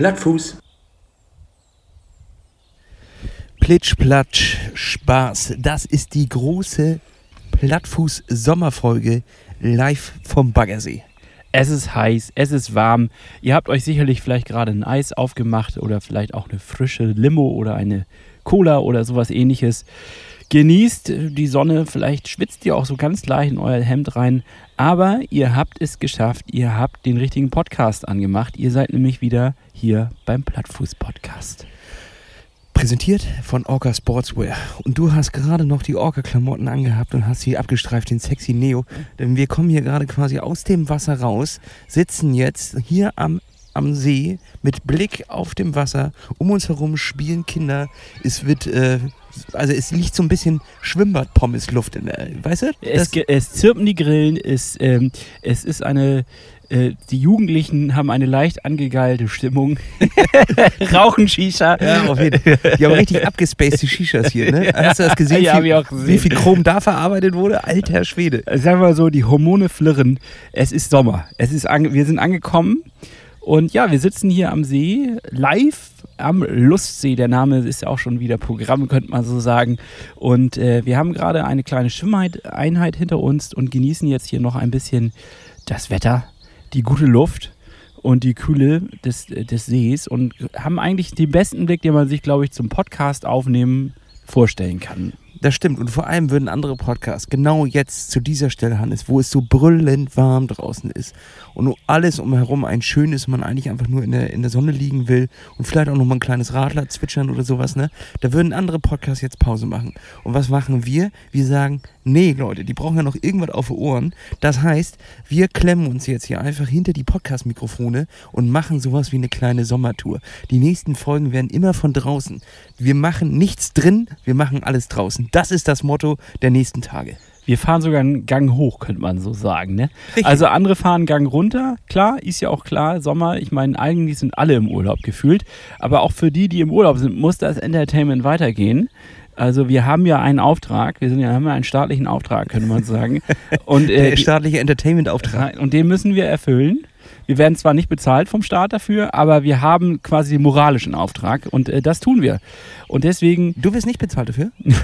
Plattfuß. Plitsch, Platsch, Spaß. Das ist die große Plattfuß-Sommerfolge live vom Baggersee. Es ist heiß, es ist warm. Ihr habt euch sicherlich vielleicht gerade ein Eis aufgemacht oder vielleicht auch eine frische Limo oder eine Cola oder sowas ähnliches. Genießt die Sonne, vielleicht schwitzt ihr auch so ganz leicht in euer Hemd rein, aber ihr habt es geschafft, ihr habt den richtigen Podcast angemacht. Ihr seid nämlich wieder hier beim Plattfuß-Podcast. Präsentiert von Orca Sportswear. Und du hast gerade noch die Orca-Klamotten angehabt und hast sie abgestreift, den sexy Neo. Denn wir kommen hier gerade quasi aus dem Wasser raus, sitzen jetzt hier am, am See mit Blick auf dem Wasser. Um uns herum spielen Kinder. Es wird, äh, also es liegt so ein bisschen Schwimmbad-Pommes-Luft in der, weißt du? Es, es zirpen die Grillen, es, ähm, es ist eine, äh, die Jugendlichen haben eine leicht angegeilte Stimmung, rauchen Shisha. Ja, auf jeden Fall. Die haben richtig abgespaced, die Shishas hier, ne? Hast du das gesehen, Ja, wie, gesehen. wie viel Chrom da verarbeitet wurde? Alter Schwede. Sagen wir mal so, die Hormone flirren. Es ist Sommer. Es ist wir sind angekommen. Und ja, wir sitzen hier am See, live am Lustsee. Der Name ist ja auch schon wieder Programm, könnte man so sagen. Und äh, wir haben gerade eine kleine Schwimmeinheit hinter uns und genießen jetzt hier noch ein bisschen das Wetter, die gute Luft und die Kühle des, des Sees und haben eigentlich den besten Blick, den man sich, glaube ich, zum Podcast aufnehmen vorstellen kann. Das stimmt. Und vor allem würden andere Podcasts genau jetzt zu dieser Stelle, Hannes, wo es so brüllend warm draußen ist und nur alles umherum ein schönes, man eigentlich einfach nur in der, in der Sonne liegen will und vielleicht auch noch mal ein kleines Radler zwitschern oder sowas, ne? Da würden andere Podcasts jetzt Pause machen. Und was machen wir? Wir sagen, nee, Leute, die brauchen ja noch irgendwas auf die Ohren. Das heißt, wir klemmen uns jetzt hier einfach hinter die Podcast-Mikrofone und machen sowas wie eine kleine Sommertour. Die nächsten Folgen werden immer von draußen. Wir machen nichts drin, wir machen alles draußen. Das ist das Motto der nächsten Tage. Wir fahren sogar einen Gang hoch, könnte man so sagen. Ne? Also andere fahren einen Gang runter. Klar, ist ja auch klar, Sommer. Ich meine, eigentlich sind alle im Urlaub gefühlt. Aber auch für die, die im Urlaub sind, muss das Entertainment weitergehen. Also wir haben ja einen Auftrag. Wir sind ja, haben ja einen staatlichen Auftrag, könnte man sagen. Und, äh, Der staatliche Entertainment-Auftrag. und den müssen wir erfüllen. Wir werden zwar nicht bezahlt vom Staat dafür, aber wir haben quasi den moralischen Auftrag und äh, das tun wir. Und deswegen Du wirst nicht bezahlt dafür?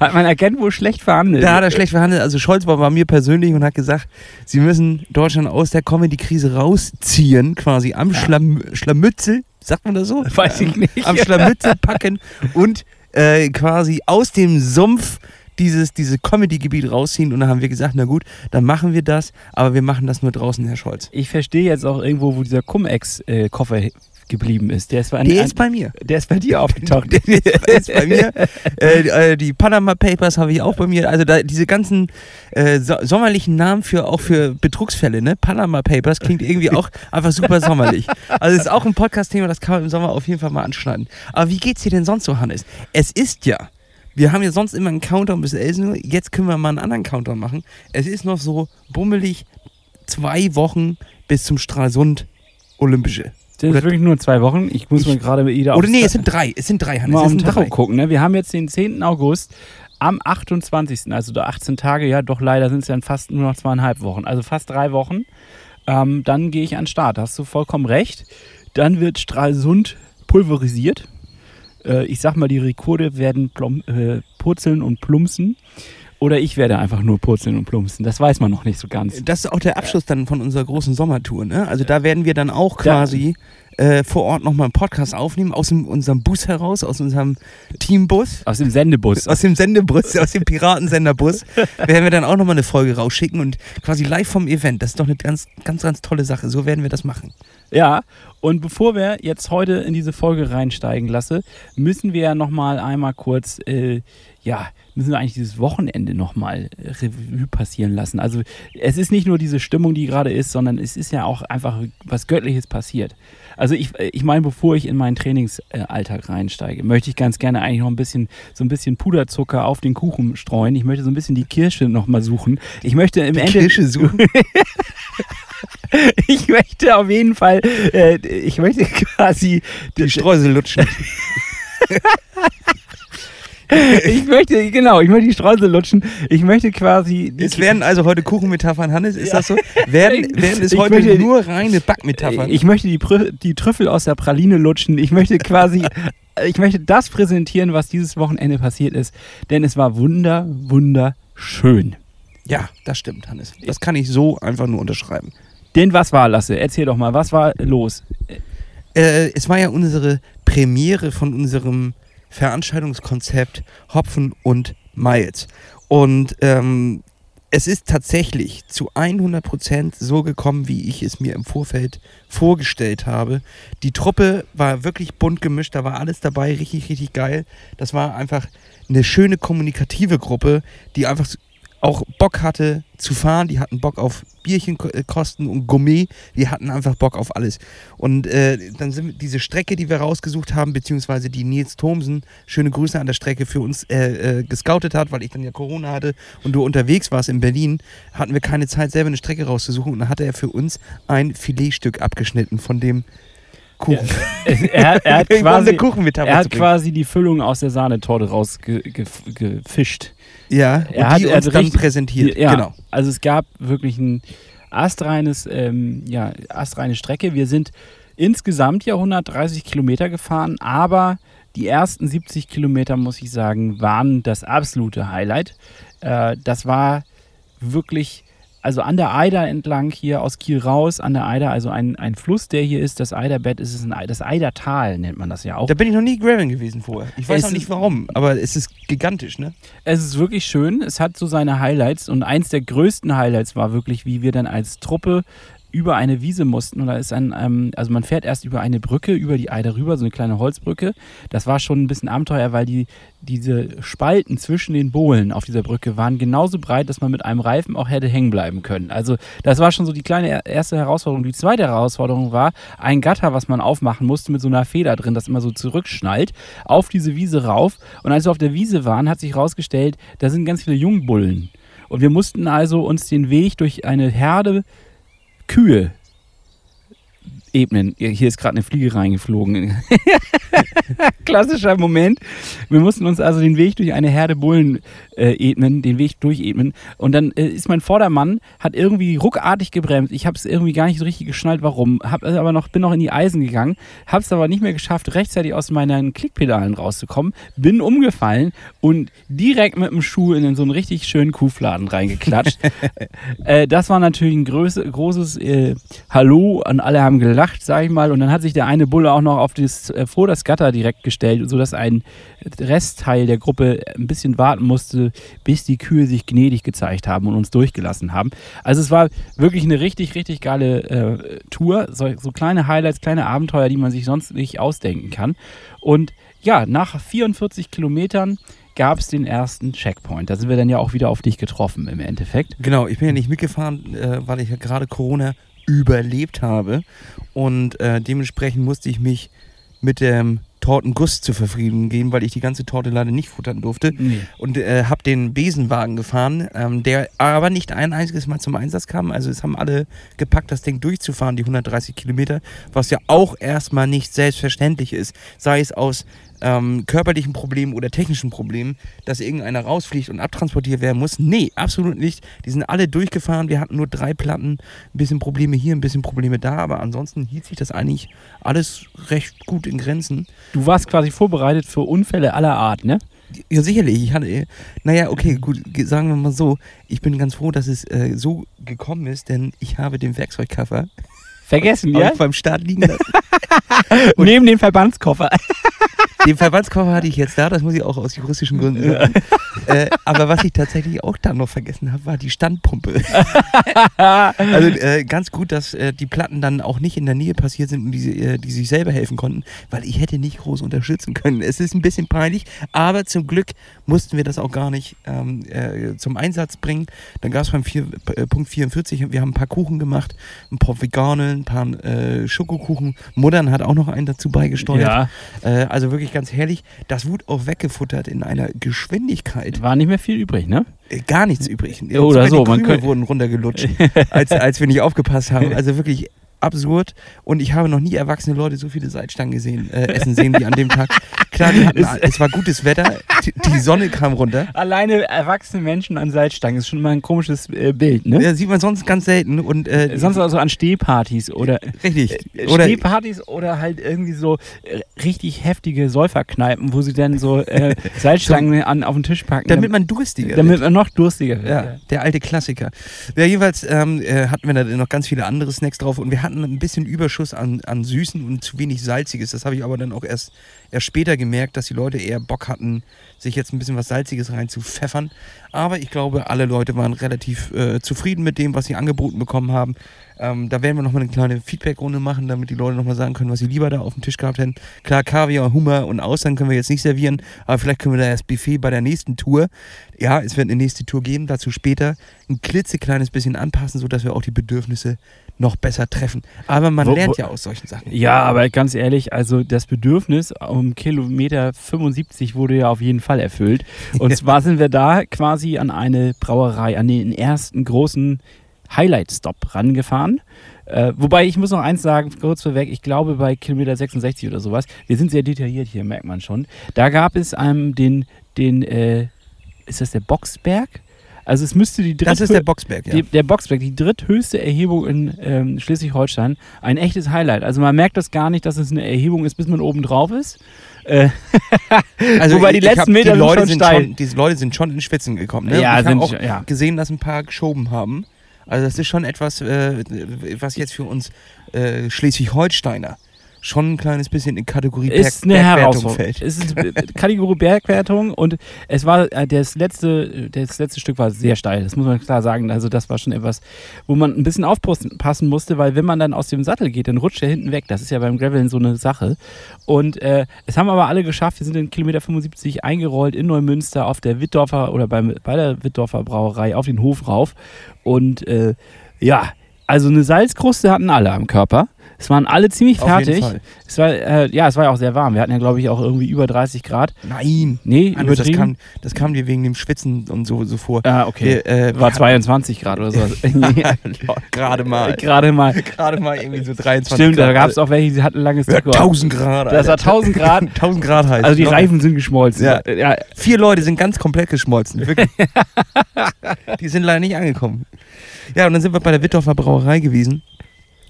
hat man erkennt, wo schlecht verhandelt. Da hat er schlecht verhandelt. Also Scholz war bei mir persönlich und hat gesagt, sie müssen Deutschland aus der Comedy-Krise rausziehen, quasi am Schlam Schlamützel, sagt man das so? Weiß ich nicht. Am Schlamützel packen und äh, quasi aus dem Sumpf dieses, dieses Comedy-Gebiet rausziehen. Und dann haben wir gesagt, na gut, dann machen wir das, aber wir machen das nur draußen, Herr Scholz. Ich verstehe jetzt auch irgendwo, wo dieser Cum-Ex-Koffer geblieben ist. Der ist, bei, Der ist bei mir. der ist bei dir aufgetaucht. Der ist bei mir. Äh, äh, die Panama Papers habe ich auch bei mir. Also da, diese ganzen äh, so sommerlichen Namen für auch für Betrugsfälle, ne? Panama Papers klingt irgendwie auch einfach super sommerlich. Also es ist auch ein Podcast-Thema, das kann man im Sommer auf jeden Fall mal anschneiden. Aber wie geht's dir denn sonst so, Hannes? Es ist ja. Wir haben ja sonst immer einen Countdown bis 11 Uhr. Jetzt können wir mal einen anderen Countdown machen. Es ist noch so bummelig zwei Wochen bis zum Stralsund Olympische. Das Oder- ist wirklich nur zwei Wochen. Ich muss Ich- mal gerade wieder Oder nee, es sind drei. Es sind drei, Hannes. mal Es auf den Tacho gucken. Ne? Wir haben jetzt den 10. August. Am 28., also da 18 Tage, ja doch leider sind es dann fast nur noch zweieinhalb Wochen, also fast drei Wochen. Ähm, dann gehe ich an den Start, hast du vollkommen recht. Dann wird Stralsund pulverisiert. Äh, ich sag mal, die Rekorde werden plom äh, purzeln und plumpsen. Oder ich werde einfach nur purzeln und plumpsen. Das weiß man noch nicht so ganz. Das ist auch der Abschluss dann von unserer großen Sommertour. Ne? Also da werden wir dann auch quasi äh, vor Ort nochmal einen Podcast aufnehmen, aus dem, unserem Bus heraus, aus unserem Teambus. Aus dem Sendebus. Aus dem Sendebus, aus dem Piratensenderbus, werden wir dann auch nochmal eine Folge rausschicken und quasi live vom Event. Das ist doch eine ganz, ganz, ganz tolle Sache. So werden wir das machen. Ja, und bevor wir jetzt heute in diese Folge reinsteigen lasse, müssen wir ja nochmal einmal kurz, äh, ja, müssen wir eigentlich dieses Wochenende nochmal Revue passieren lassen. Also es ist nicht nur diese Stimmung, die gerade ist, sondern es ist ja auch einfach was Göttliches passiert. Also ich, ich meine, bevor ich in meinen Trainingsalltag reinsteige, möchte ich ganz gerne eigentlich noch ein bisschen, so ein bisschen Puderzucker auf den Kuchen streuen. Ich möchte so ein bisschen die Kirsche nochmal suchen. Ich möchte im Ende... Kirsche suchen. Ich möchte auf jeden Fall, äh, ich möchte quasi Die Streusel lutschen. ich möchte, genau, ich möchte die Streusel lutschen. Ich möchte quasi. Es werden also heute Kuchenmetaphern, Hannes, ist das so? Werden, werden es Ich heute möchte- nur reine Backmetaphern? Ich möchte die, die Trüffel aus der Praline lutschen. Ich möchte quasi, ich möchte das präsentieren, was dieses Wochenende passiert ist. Denn es war wunder, wunderschön. ja, das stimmt, Hannes. Das kann ich so einfach nur unterschreiben. Was war, Lasse? Erzähl doch mal, was war los? Äh, es war ja unsere Premiere von unserem Veranstaltungskonzept Hopfen und Miles. Und ähm, es ist tatsächlich zu 100% so gekommen, wie ich es mir im Vorfeld vorgestellt habe. Die Truppe war wirklich bunt gemischt, da war alles dabei, richtig, richtig geil. Das war einfach eine schöne kommunikative Gruppe, die einfach auch Bock hatte zu fahren. Die hatten Bock auf Bierchenkosten und Gourmet. Die hatten einfach Bock auf alles. Und äh, dann sind wir- diese Strecke, die wir rausgesucht haben, beziehungsweise die Nils Thomsen, schöne Grüße an der Strecke, für uns äh, äh, gescoutet hat, weil ich dann ja Corona hatte und du unterwegs warst in Berlin, hatten wir keine Zeit, selber eine Strecke rauszusuchen. Und dann hatte er für uns ein Filetstück abgeschnitten von dem Kuchen. Er, er hat quasi, Kuchenmetapher er hat quasi die Füllung aus der Sahnetorte rausgefischt. Ja, und er hat- die er uns hat dann richtig- präsentiert. Ja, Genau. also es gab wirklich ein astreines, ähm, ja, astreine Strecke. Wir sind insgesamt ja 130 Kilometer gefahren, aber die ersten 70 Kilometer, muss ich sagen, waren das absolute Highlight. Äh, das war wirklich, also an der Eider entlang hier aus Kiel raus, an der Eider, also ein, ein Fluss, der hier ist, das Eiderbett, ist es ein, Ei- das Eidertal nennt man das ja auch. Da bin ich noch nie graveln gewesen vorher. Ich weiß Es auch nicht warum, aber es ist gigantisch, ne? Es ist wirklich schön. Es hat so seine Highlights und eins der größten Highlights war wirklich, wie wir dann als Truppe über eine Wiese mussten. Und da ist ein, ähm, also man fährt erst über eine Brücke, über die Eider rüber, so eine kleine Holzbrücke. Das war schon ein bisschen Abenteuer, weil die, diese Spalten zwischen den Bohlen auf dieser Brücke waren genauso breit, dass man mit einem Reifen auch hätte hängen bleiben können. Also das war schon so die kleine er- erste Herausforderung. Die zweite Herausforderung war ein Gatter, was man aufmachen musste mit so einer Feder drin, das immer so zurückschnallt, auf diese Wiese rauf. Und als wir auf der Wiese waren, hat sich herausgestellt, da sind ganz viele Jungbullen. Und wir mussten also uns den Weg durch eine Herde Kühe ebnen. Hier ist gerade eine Fliege reingeflogen. Klassischer Moment. Wir mussten uns also den Weg durch eine Herde Bullen äh, ebnen, den Weg durchebnen. Und dann äh, ist mein Vordermann, hat irgendwie ruckartig gebremst. Ich habe es irgendwie gar nicht so richtig geschnallt, warum. Hab äh, aber noch, bin noch in die Eisen gegangen, habe es aber nicht mehr geschafft, rechtzeitig aus meinen Klickpedalen rauszukommen. Bin umgefallen und direkt mit dem Schuh in so einen richtig schönen Kuhfladen reingeklatscht. äh, das war natürlich ein größe, großes äh, Hallo und alle haben gelacht, sag ich mal. Und dann hat sich der eine Bulle auch noch auf das, äh, vor das Gatter direkt gestellt, sodass ein Restteil der Gruppe ein bisschen warten musste, bis die Kühe sich gnädig gezeigt haben und uns durchgelassen haben. Also es war wirklich eine richtig, richtig geile äh, Tour. So, so kleine Highlights, kleine Abenteuer, die man sich sonst nicht ausdenken kann. Und ja, nach 44 Kilometern gab es den ersten Checkpoint. Da sind wir dann ja auch wieder auf dich getroffen im Endeffekt. Genau, ich bin ja nicht mitgefahren, äh, weil ich ja gerade Corona überlebt habe. Und äh, dementsprechend musste ich mich mit dem Tortenguss zu verfrieden geben, weil ich die ganze Torte leider nicht futtern durfte. Nee. Und äh, habe den Besenwagen gefahren, ähm, der aber nicht ein einziges Mal zum Einsatz kam. Also es haben alle gepackt, das Ding durchzufahren, die 130 Kilometer, was ja auch erstmal nicht selbstverständlich ist. Sei es aus ähm, körperlichen Problemen oder technischen Problemen, dass irgendeiner rausfliegt und abtransportiert werden muss. Nee, absolut nicht. Die sind alle durchgefahren. Wir hatten nur drei Platten, ein bisschen Probleme hier, ein bisschen Probleme da, aber ansonsten hielt sich das eigentlich alles recht gut in Grenzen. Du warst quasi vorbereitet für Unfälle aller Art, ne? Ja, sicherlich. Ich hatte, naja, okay, gut, ge- sagen wir mal so. Ich bin ganz froh, dass es äh, so gekommen ist, denn ich habe den Werkzeugkoffer Vergessen, ja? beim Start liegen lassen. Neben dem Verbandskoffer. Den Verbandskoffer hatte ich jetzt da, das muss ich auch aus juristischen Gründen sagen. äh, aber was ich tatsächlich auch dann noch vergessen habe, war die Standpumpe. also äh, ganz gut, dass äh, die Platten dann auch nicht in der Nähe passiert sind und die, äh, die sich selber helfen konnten, weil ich hätte nicht groß unterstützen können. Es ist ein bisschen peinlich, aber zum Glück mussten wir das auch gar nicht ähm, äh, zum Einsatz bringen. Dann gab es beim vier, äh, Punkt 44, wir haben ein paar Kuchen gemacht, ein paar vegane, ein paar äh, Schokokuchen. Muttern hat auch noch einen dazu beigesteuert. Ja, Äh, also wirklich ganz herrlich. Das wurde auch weggefuttert in einer Geschwindigkeit. war nicht mehr viel übrig, ne? Äh, Gar nichts übrig. Oder Sogar so, Die man könnte- wurden runtergelutscht, als, als wir nicht aufgepasst haben. Also wirklich absurd. Und ich habe noch nie erwachsene Leute so viele Salzstangen gesehen, äh, essen sehen wie an dem Tag. Klar, die hatten, es war gutes Wetter. Die, Sonne kam runter. Alleine erwachsene Menschen an Salzstangen ist schon mal ein komisches äh, Bild, ne? Ja, sieht man sonst ganz selten. Und, äh, Sonst also an Stehpartys oder Richtig. äh, Oder Stehpartys oder halt irgendwie so äh, richtig heftige Säuferkneipen, wo sie dann so äh, Salzstangen an, auf den Tisch packen, damit man durstiger wird. damit man noch durstiger wird. Ja, der alte Klassiker. Ja, jedenfalls ähm, äh, hatten wir da noch ganz viele andere Snacks drauf und wir hatten ein bisschen Überschuss an, an Süßen und zu wenig Salziges. Das habe ich aber dann auch erst, erst später gemerkt, dass die Leute eher Bock hatten, sich jetzt ein bisschen was Salziges rein zu pfeffern. Aber ich glaube, alle Leute waren relativ äh, zufrieden mit dem, was sie angeboten bekommen haben. Ähm, da werden wir nochmal eine kleine Feedback-Runde machen, damit die Leute nochmal sagen können, was sie lieber da auf dem Tisch gehabt hätten. Klar, Kaviar, Hummer und Austern können wir jetzt nicht servieren, aber vielleicht können wir da das Buffet bei der nächsten Tour, ja, es wird eine nächste Tour geben, dazu später ein klitzekleines bisschen anpassen, sodass wir auch die Bedürfnisse noch besser treffen. Aber man Wo- lernt ja aus solchen Sachen. Ja, aber ganz ehrlich, also das Bedürfnis um Kilometer 75 wurde ja auf jeden Fall erfüllt. Und zwar sind wir da quasi an eine Brauerei, an den ersten großen Highlight-Stop rangefahren. Äh, wobei ich muss noch eins sagen, kurz vorweg, ich glaube bei Kilometer 66 oder sowas, wir sind sehr detailliert hier, merkt man schon. Da gab es ähm, den, den äh, ist das der Boxberg? Also es müsste die dritte Das ist der Boxberg, ja. die, der Boxberg, die dritthöchste Erhebung in ähm, Schleswig-Holstein. Ein echtes Highlight. Also man merkt das gar nicht, dass es eine Erhebung ist, bis man oben drauf ist. Äh, wobei die letzten hab- Meter die Leute schon sind schon, diese Leute sind schon in Schwitzen gekommen. Ne? Ja, ich habe sind auch schon- ja. gesehen, dass ein paar geschoben haben. Also das ist schon etwas, äh, was jetzt für uns äh, Schleswig-Holsteiner schon ein kleines bisschen in Kategorie Berg, ist eine Bergwertung Herausforderung. fällt. Es ist Kategorie Bergwertung und es war äh, das letzte, das letzte Stück war sehr steil. Das muss man klar sagen. Also das war schon etwas, wo man ein bisschen aufpassen musste, weil wenn man dann aus dem Sattel geht, dann rutscht er hinten weg. Das ist ja beim Graveln so eine Sache. Und äh, es haben aber alle geschafft. Wir sind in Kilometer 75 eingerollt in Neumünster auf der Wittdorfer oder beim, bei der Wittdorfer Brauerei auf den Hof rauf. Und äh, ja, also eine Salzkruste hatten alle am Körper. Es waren alle ziemlich fertig. Es war, äh, ja, es war ja auch sehr warm. Wir hatten ja, glaube ich, auch irgendwie über 30 Grad. Nein. Nee, das, übertrieben. kam, das kam dir wegen dem Schwitzen und so, so vor. ah, okay. Wir, äh, war wir 22 Grad oder sowas. hatten- Gerade mal. Gerade mal. Gerade mal irgendwie so 23 Stimmt, Grad. da gab es auch welche, die hatten langes ja, Trikot. 1000 Grad. Das war Alter. 1000 Grad. 1000 Grad heiß. Also die Locker. Reifen sind geschmolzen. Ja. ja. Vier Leute sind ganz komplett geschmolzen. Wirklich. die sind leider nicht angekommen. Ja, und dann sind wir bei der Wittdorfer Brauerei gewesen.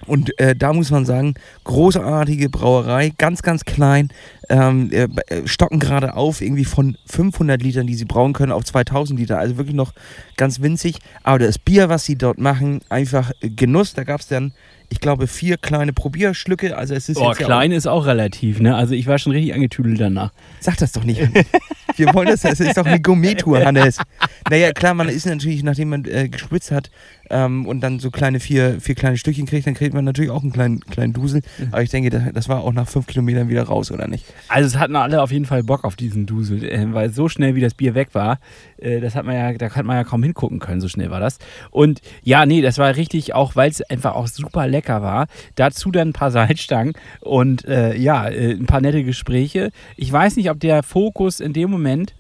Und äh, da muss man sagen, großartige Brauerei, ganz, ganz klein, ähm, äh, äh, stocken gerade auf, irgendwie von 500 Litern, die sie brauen können, auf 2000 Liter. Also wirklich noch ganz winzig. Aber das Bier, was sie dort machen, einfach äh, Genuss. Da gab es dann, ich glaube, vier kleine Probierschlücke. Also es ist Oh, klein ist auch relativ, ne? Also ich war schon richtig angetüdelt danach. Auch, sag das doch nicht. Wir wollen das, das ist doch eine Gourmet-Tour, Hannes. Naja, klar, man ist natürlich, nachdem man äh, gespritzt hat ähm, und dann so kleine vier, vier kleine Stückchen kriegt, dann kriegt man natürlich auch einen kleinen, kleinen Dusel. Aber ich denke, das, das war auch nach fünf Kilometern wieder raus, oder nicht? Also es hatten alle auf jeden Fall Bock auf diesen Dusel, äh, weil so schnell wie das Bier weg war, äh, das hat man ja, da hat man ja kaum hingucken können, so schnell war das. Und ja, nee, das war richtig, auch weil es einfach auch super lecker war. Dazu dann ein paar Salzstangen und äh, ja, äh, ein paar nette Gespräche. Ich weiß nicht, ob der Fokus in dem Moment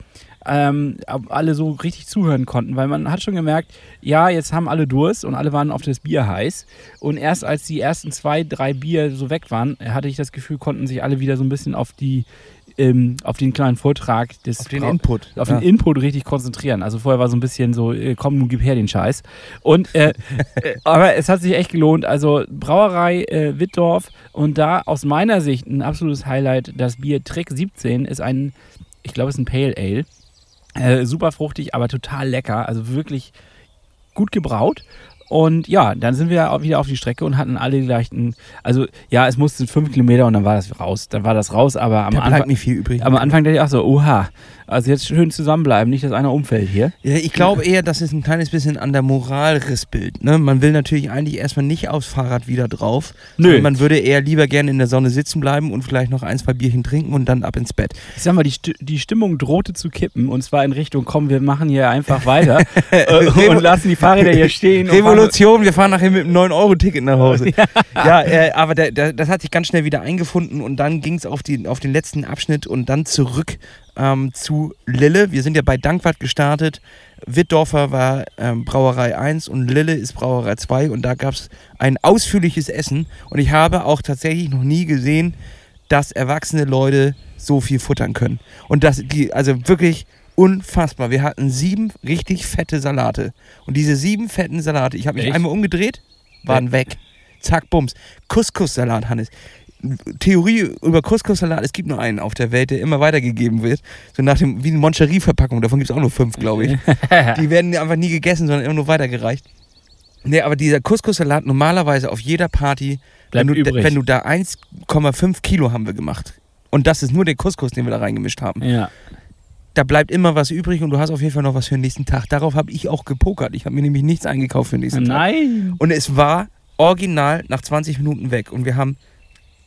ähm, alle so richtig zuhören konnten, weil man hat schon gemerkt, ja, jetzt haben alle Durst und alle waren auf das Bier heiß. Und erst als die ersten zwei, drei Bier so weg waren, hatte ich das Gefühl, konnten sich alle wieder so ein bisschen auf die ähm, auf den kleinen Vortrag des Auf den Brau- Input. auf ja. den Input richtig konzentrieren. Also vorher war so ein bisschen so, äh, komm, nun gib her den Scheiß. Und äh, äh, aber es hat sich echt gelohnt. Also Brauerei äh, Wittdorf und da aus meiner Sicht ein absolutes Highlight. Das Bier Trick 17 ist ein, ich glaube, es ist ein Pale Ale. Äh, super fruchtig, aber total lecker. Also wirklich gut gebraut. Und ja, dann sind wir auch wieder auf die Strecke und hatten alle die gleichen. Also ja, es musste fünf Kilometer und dann war das raus. Dann war das raus, aber am da bleibt Anfang. nicht viel übrig. Am Anfang dachte ich auch so, oha, also jetzt schön zusammenbleiben, nicht, dass einer umfällt hier. Ja, ich glaube eher, dass es ein kleines bisschen an der Moral rissbild. Ne? Man will natürlich eigentlich erstmal nicht aufs Fahrrad wieder drauf. Nö. Man würde eher lieber gerne in der Sonne sitzen bleiben und vielleicht noch ein, zwei Bierchen trinken und dann ab ins Bett. Ich sag mal, die, Sti- die Stimmung drohte zu kippen und zwar in Richtung, komm, wir machen hier einfach weiter äh, und lassen die Fahrräder hier stehen. Revolution, wir fahren nachher mit einem 9-Euro-Ticket nach Hause. ja, äh, aber der, der, das hat sich ganz schnell wieder eingefunden und dann ging es auf, die- auf den letzten Abschnitt und dann zurück ähm, zu Lille. Wir sind ja bei Dankwart gestartet. Wittdorfer war ähm, Brauerei 1 und Lille ist Brauerei 2 und da gab es ein ausführliches Essen und ich habe auch tatsächlich noch nie gesehen, dass erwachsene Leute so viel futtern können. Und das, die, also wirklich unfassbar. Wir hatten sieben richtig fette Salate. Und diese sieben fetten Salate, ich habe mich Echt? einmal umgedreht, waren weg. Zack, bums. Couscous-Salat, Hannes. Theorie über Couscous-Salat, es gibt nur einen auf der Welt, der immer weitergegeben wird. So nach dem, wie eine Moncherie-Verpackung, davon gibt es auch nur fünf, glaube ich. Die werden einfach nie gegessen, sondern immer nur weitergereicht. Nee, aber dieser Couscous-Salat normalerweise auf jeder Party, wenn Bleibt du, übrig. wenn du da 1,5 Kilo haben wir gemacht. Und das ist nur der Couscous, den wir da reingemischt haben. Ja. Da bleibt immer was übrig und du hast auf jeden Fall noch was für den nächsten Tag. Darauf habe ich auch gepokert. Ich habe mir nämlich nichts eingekauft für den nächsten Tag. Nein. Und es war original nach 20 Minuten weg. Und wir haben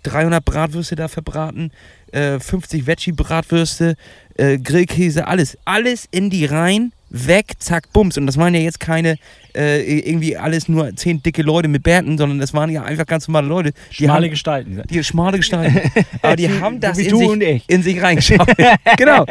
300 Bratwürste da verbraten, äh, 50 Veggie-Bratwürste, äh, Grillkäse, alles. Alles in die Reihen, weg, zack, bums. Und das waren ja jetzt keine äh, irgendwie alles nur 10 dicke Leute mit Bärten, sondern das waren ja einfach ganz normale Leute. Die Schmale haben, Gestalten. die schmale Gestalten. Aber die haben das in sich, in sich reingeschaut. genau.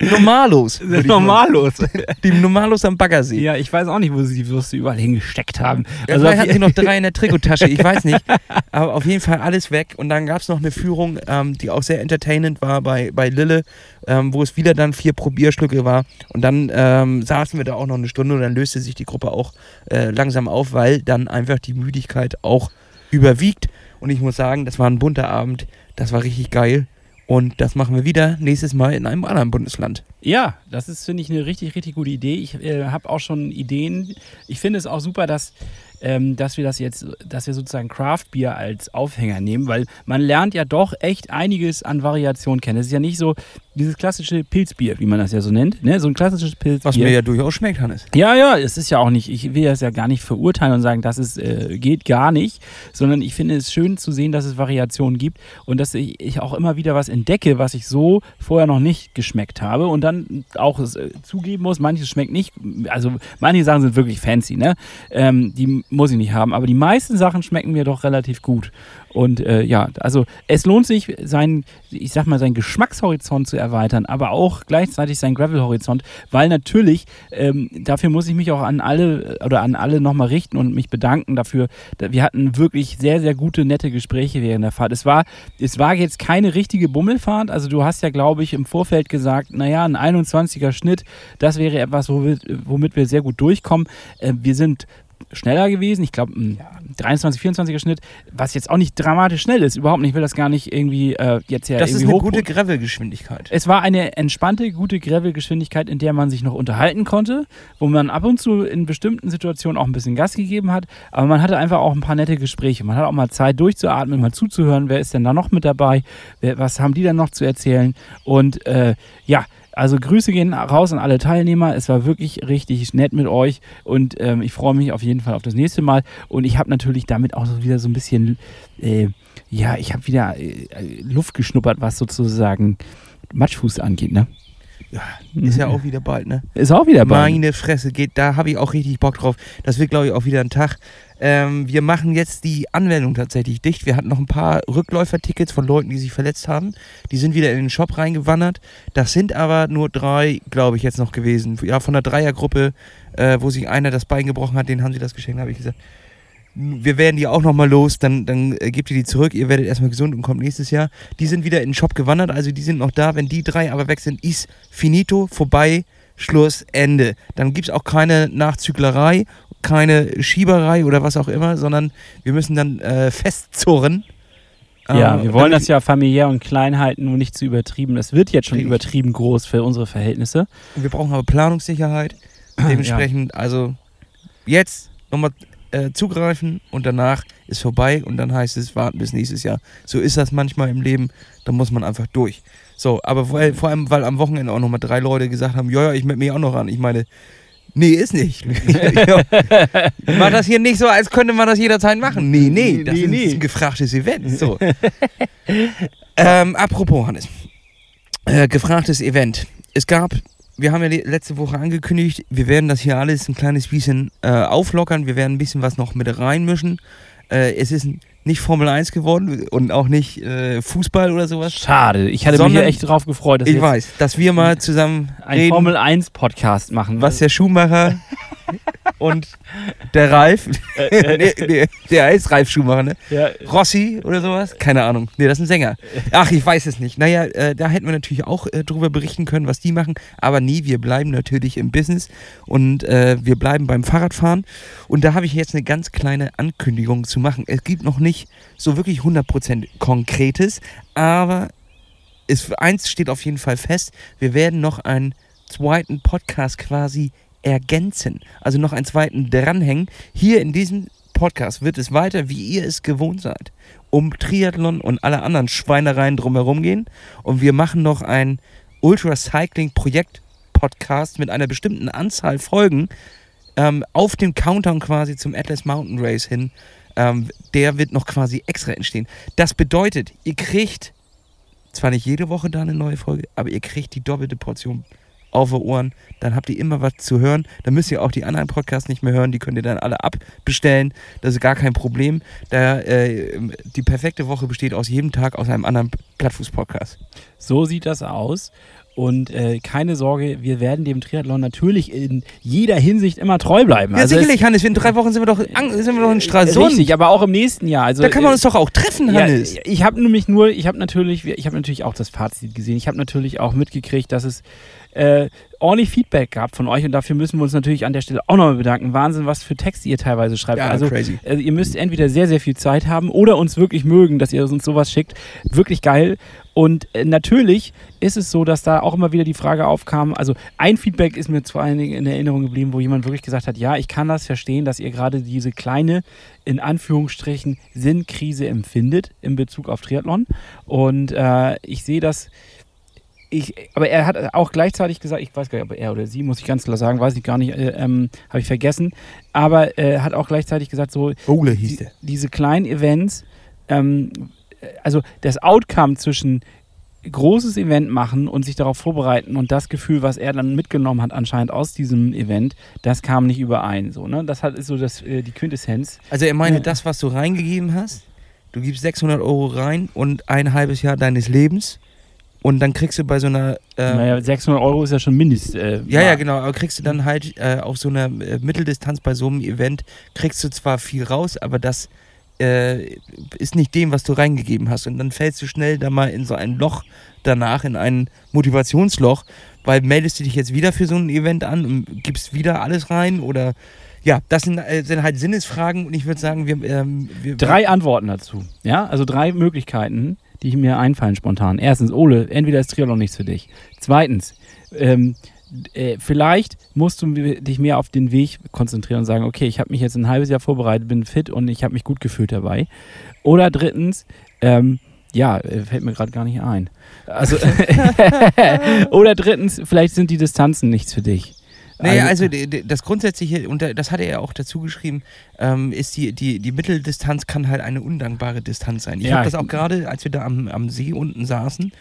Normalos. Normallos. Die Normalos am Baggersee. ja, ich weiß auch nicht, wo sie die Würste überall hingesteckt haben. Also vielleicht hatten sie noch drei in der Trikottasche, ich weiß nicht. Aber auf jeden Fall alles weg. Und dann gab es noch eine Führung, ähm, die auch sehr entertainend war bei, bei Lille, ähm, wo es wieder dann vier Probierstücke war. Und dann ähm, saßen wir da auch noch eine Stunde und dann löste sich die Gruppe auch äh, langsam auf, weil dann einfach die Müdigkeit auch überwiegt. Und ich muss sagen, das war ein bunter Abend, das war richtig geil. Und das machen wir wieder nächstes Mal in einem anderen Bundesland. Ja, das ist, finde ich, eine richtig, richtig gute Idee. Ich äh, habe auch schon Ideen. Ich finde es auch super, dass, ähm, dass wir das jetzt, dass wir sozusagen Craft Beer als Aufhänger nehmen, weil man lernt ja doch echt einiges an Variationen kennen. Es ist ja nicht so dieses klassische Pilzbier, wie man das ja so nennt, ne? So ein klassisches Pilzbier. Was mir ja durchaus schmeckt, Hannes. Ja, ja, es ist ja auch nicht, ich will das ja gar nicht verurteilen und sagen, das ist, äh, geht gar nicht, sondern ich finde es schön zu sehen, dass es Variationen gibt und dass ich, ich auch immer wieder was entdecke, was ich so vorher noch nicht geschmeckt habe und dann auch äh, zugeben muss, manches schmeckt nicht, also manche Sachen sind wirklich fancy, ne? Ähm, die muss ich nicht haben, aber die meisten Sachen schmecken mir doch relativ gut. Und äh, ja, also es lohnt sich, sein, ich sag mal, seinen Geschmackshorizont zu erweitern, aber auch gleichzeitig seinen Gravel-Horizont, weil natürlich, ähm, dafür muss ich mich auch an alle oder an alle nochmal richten und mich bedanken dafür. Da- Wir hatten wirklich sehr, sehr gute, nette Gespräche während der Fahrt. Es war, es war jetzt keine richtige Bummelfahrt. Also du hast ja, glaube ich, im Vorfeld gesagt, naja, ein 21er Schnitt, das wäre etwas, womit, womit wir sehr gut durchkommen. Äh, wir sind schneller gewesen. Ich glaube, ein 23, 24er Schnitt, was jetzt auch nicht dramatisch schnell ist. Überhaupt nicht. Ich will das gar nicht irgendwie äh, jetzt ja Das ist eine gute Gravel-Geschwindigkeit. es war eine entspannte, gute Gravel-Geschwindigkeit, in der man sich noch unterhalten konnte, wo man ab und zu in bestimmten Situationen auch ein bisschen Gas gegeben hat, aber man hatte einfach auch ein paar nette Gespräche. Man hat auch mal Zeit durchzuatmen, mal zuzuhören, wer ist denn da noch mit dabei, was haben die dann noch zu erzählen und äh, ja, also Grüße gehen raus an alle Teilnehmer. Es war wirklich richtig nett mit euch und ähm, ich freue mich auf jeden Fall auf das nächste Mal. Und ich habe natürlich damit auch wieder so ein bisschen, äh, ja, ich habe wieder äh, Luft geschnuppert, was sozusagen Matschfuß angeht, ne? Ist ja auch wieder bald, ne? Ist auch wieder bei. Meine Fresse, geht, da habe ich auch richtig Bock drauf. Das wird, glaube ich, auch wieder ein Tag. Ähm, wir machen jetzt die Anwendung tatsächlich dicht. Wir hatten noch ein paar Rückläufertickets von Leuten, die sich verletzt haben. Die sind wieder in den Shop reingewandert. Das sind aber nur drei, glaube ich, jetzt noch gewesen. Ja, von der Dreiergruppe, äh, wo sich einer das Bein gebrochen hat, den haben sie das geschenkt, habe ich gesagt. Wir werden die auch nochmal los, dann, dann äh, gebt ihr die zurück. Ihr werdet erstmal gesund und kommt nächstes Jahr. Die sind wieder in den Shop gewandert, also die sind noch da. Wenn die drei aber weg sind, ist finito, vorbei, Schluss, Ende. Dann gibt es auch keine Nachzüglerei, keine Schieberei oder was auch immer, sondern wir müssen dann äh, festzurren. Ja, Äh, wir wollen das ja familiär und klein halten, nur nicht zu übertrieben. Es wird jetzt schon Richtig. übertrieben groß für unsere Verhältnisse. Wir brauchen aber Planungssicherheit. Dementsprechend, also jetzt nochmal äh, zugreifen und danach ist vorbei und dann heißt es warten bis nächstes Jahr. So ist das manchmal im Leben, da muss man einfach durch. So, aber weil, vor allem, weil am Wochenende auch nochmal drei Leute gesagt haben, ja, ja, ich melde mich auch noch an. Ich meine, nee, ist nicht. Mach das hier nicht so, als könnte man das jederzeit machen. Nee, nee, das Nee, ist nee. ein gefragtes Event. So. ähm, apropos, Hannes. Äh, gefragtes Event. Es gab, wir haben ja le- letzte Woche angekündigt, wir werden das hier alles ein kleines bisschen äh, auflockern. Wir werden ein bisschen was noch mit reinmischen. Äh, es ist nicht Formel 1 geworden und auch nicht äh, Fußball oder sowas. Schade, ich hatte mich Sondern- hier echt drauf gefreut, dass Ich wir weiß, dass wir mal zusammen einen Formel 1 Podcast machen. was der Schumacher und der Ralf, Äh, nee, nee, der heißt Ralf Schumacher, ne? Ja, Rossi oder sowas? Keine Ahnung. Nee, das ist ein Sänger. Ach, ich weiß es nicht. Naja, äh, da hätten wir natürlich auch äh, drüber berichten können, was die machen. Aber nie, wir bleiben natürlich im Business und äh, wir bleiben beim Fahrradfahren. Und da habe ich jetzt eine ganz kleine Ankündigung zu machen. Es gibt noch nicht so wirklich 100% Konkretes, aber es, eins steht auf jeden Fall fest. Wir werden noch einen zweiten Podcast quasi ergänzen. Also noch einen zweiten dranhängen. Hier in diesem Podcast wird es weiter, wie ihr es gewohnt seid, um Triathlon und alle anderen Schweinereien drumherum gehen. Und wir machen noch ein Ultra-Cycling-Projekt-Podcast mit einer bestimmten Anzahl Folgen ähm, auf dem Countdown quasi zum Atlas Mountain Race hin. Ähm, der wird noch quasi extra entstehen. Das bedeutet, ihr kriegt zwar nicht jede Woche da eine neue Folge, aber ihr kriegt die doppelte Portion auf die Ohren. Dann habt ihr immer was zu hören. Dann müsst ihr auch die anderen Podcasts nicht mehr hören. Die könnt ihr dann alle abbestellen. Das ist gar kein Problem. Da, äh, die perfekte Woche besteht aus jedem Tag aus einem anderen Plattfuß-Podcast. so sieht das aus. Und äh, keine Sorge, wir werden dem Triathlon natürlich in jeder Hinsicht immer treu bleiben. Ja, Also sicherlich, Hannes. In drei Wochen sind wir doch, an, sind wir doch in Stralsund. Richtig, aber auch im nächsten Jahr. Also, Da kann man äh, uns doch auch treffen, Ja, Hannes. ich habe nämlich nur, ich habe natürlich, ich habe natürlich auch das Fazit gesehen. Ich habe natürlich auch mitgekriegt, dass es äh, ordentlich Feedback gab von euch und dafür müssen wir uns natürlich an der Stelle auch nochmal bedanken. Wahnsinn, was für Texte ihr teilweise schreibt. Ja, also, crazy. also ihr müsst entweder sehr, sehr viel Zeit haben oder uns wirklich mögen, dass ihr uns sowas schickt. Wirklich geil. Und äh, natürlich ist es so, dass da auch immer wieder die Frage aufkam, also ein Feedback ist mir vor allen Dingen in Erinnerung geblieben, wo jemand wirklich gesagt hat, ja, ich kann das verstehen, dass ihr gerade diese kleine, in Anführungsstrichen, Sinnkrise empfindet in Bezug auf Triathlon. Und äh, ich sehe das, ich, aber er hat auch gleichzeitig gesagt, ich weiß gar nicht, ob er oder sie, muss ich ganz klar sagen, weiß ich gar nicht, äh, ähm, habe ich vergessen, aber er hat auch gleichzeitig gesagt, so, Ole hieß die, diese kleinen Events, ähm, also das Outcome zwischen großes Event machen und sich darauf vorbereiten und das Gefühl, was er dann mitgenommen hat anscheinend aus diesem Event, das kam nicht überein. So, ne? Das hat, ist so das, äh, die Quintessenz. Also er meinte, Ja. das, was du reingegeben hast, du gibst 600 Euro rein und ein halbes Jahr deines Lebens und dann kriegst du bei so einer... Äh, naja, 600 Euro ist ja schon Mindest. Äh, Ja, ja, genau. Aber kriegst du dann halt äh, auf so einer äh, Mitteldistanz bei so einem Event, kriegst du zwar viel raus, aber das äh, ist nicht dem, was du reingegeben hast. Und dann fällst du schnell da mal in so ein Loch danach, in ein Motivationsloch, weil meldest du dich jetzt wieder für so ein Event an und gibst wieder alles rein oder. Ja, das sind, äh, sind halt Sinnesfragen und ich würde sagen, wir, ähm, wir. Drei Antworten dazu. Ja, also drei Möglichkeiten, die mir einfallen spontan. Erstens, Ole, entweder ist Triathlon nichts für dich. Zweitens, ähm, äh, vielleicht musst du dich mehr auf den Weg konzentrieren und sagen, okay, ich habe mich jetzt ein halbes Jahr vorbereitet, bin fit und ich habe mich gut gefühlt dabei. Oder drittens, ähm, ja, äh, fällt mir gerade gar nicht ein. Also, oder drittens, vielleicht sind die Distanzen nichts für dich. Naja, also d- das Grundsätzliche, und da- das hat er ja auch dazu geschrieben, ähm, ist die, die, die Mitteldistanz kann halt eine undankbare Distanz sein. Ich Ja, habe das auch gerade, als wir da am, am See unten saßen,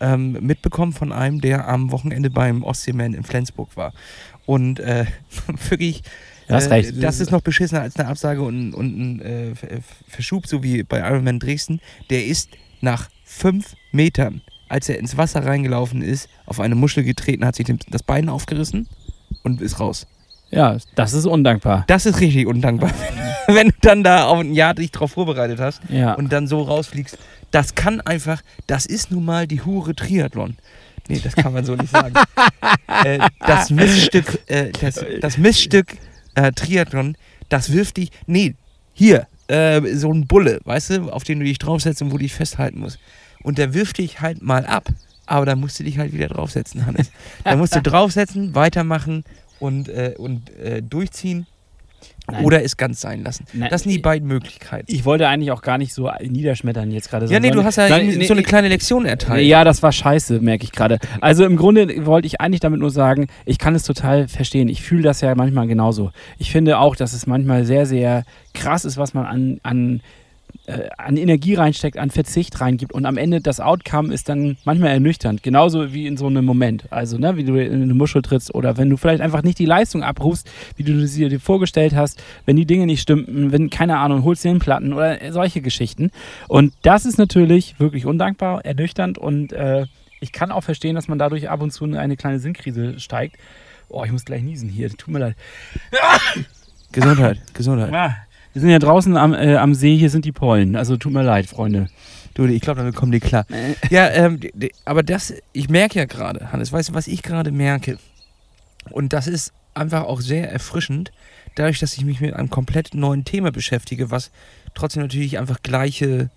ähm, mitbekommen von einem, der am Wochenende beim Ostseeman in Flensburg war. Und äh, wirklich, äh, das ist noch beschissener als eine Absage und, und ein äh, Ver- Verschub, so wie bei Ironman Dresden. Der ist nach fünf Metern, als er ins Wasser reingelaufen ist, auf eine Muschel getreten, hat sich das Bein aufgerissen und ist raus. Ja, das ist undankbar. Das ist richtig undankbar, wenn, wenn du dann da auf ein Jahr dich drauf vorbereitet hast Ja. und dann so rausfliegst. Das kann einfach, das ist nun mal die Hure Triathlon. Nee, das kann man so nicht sagen. äh, das Missstück, äh, das, das Missstück äh, Triathlon, das wirft dich, nee, hier, äh, so ein Bulle, weißt du, auf den du dich draufsetzt und wo du dich festhalten musst. Und der wirft dich halt mal ab, aber dann musst du dich halt wieder draufsetzen, Hannes. Da musst du draufsetzen, weitermachen und, äh, und äh, durchziehen Nein. oder es ganz sein lassen. Nein. Das sind die beiden Möglichkeiten. Ich wollte eigentlich auch gar nicht so niederschmettern jetzt gerade. Ja, nee, du hast ja Nein, so eine kleine Lektion erteilt. Ja, das war scheiße, merke ich gerade. Also im Grunde wollte ich eigentlich damit nur sagen, ich kann es total verstehen. Ich fühle das ja manchmal genauso. Ich finde auch, dass es manchmal sehr, sehr krass ist, was man an, an, äh, an Energie reinsteckt, an Verzicht reingibt und am Ende das Outcome ist dann manchmal ernüchternd. Genauso wie in so einem Moment. Also, ne, wie du in eine Muschel trittst oder wenn du vielleicht einfach nicht die Leistung abrufst, wie du sie dir vorgestellt hast, wenn die Dinge nicht stimmten, wenn, keine Ahnung, holst dir den Platten oder solche Geschichten. Und das ist natürlich wirklich undankbar, ernüchternd und äh, ich kann auch verstehen, dass man dadurch ab und zu in eine kleine Sinnkrise steigt. Oh, ich muss gleich niesen hier, tut mir leid. Gesundheit, Gesundheit. Ja, wir sind ja draußen am, äh, am See, hier sind die Pollen. Also tut mir leid, Freunde. Du, ich glaube, damit kommen die klar. Ja, ähm, aber das, ich merke ja gerade, Hannes, weißt du, was ich gerade merke? Und das ist einfach auch sehr erfrischend, dadurch, dass ich mich mit einem komplett neuen Thema beschäftige, was trotzdem natürlich einfach gleiche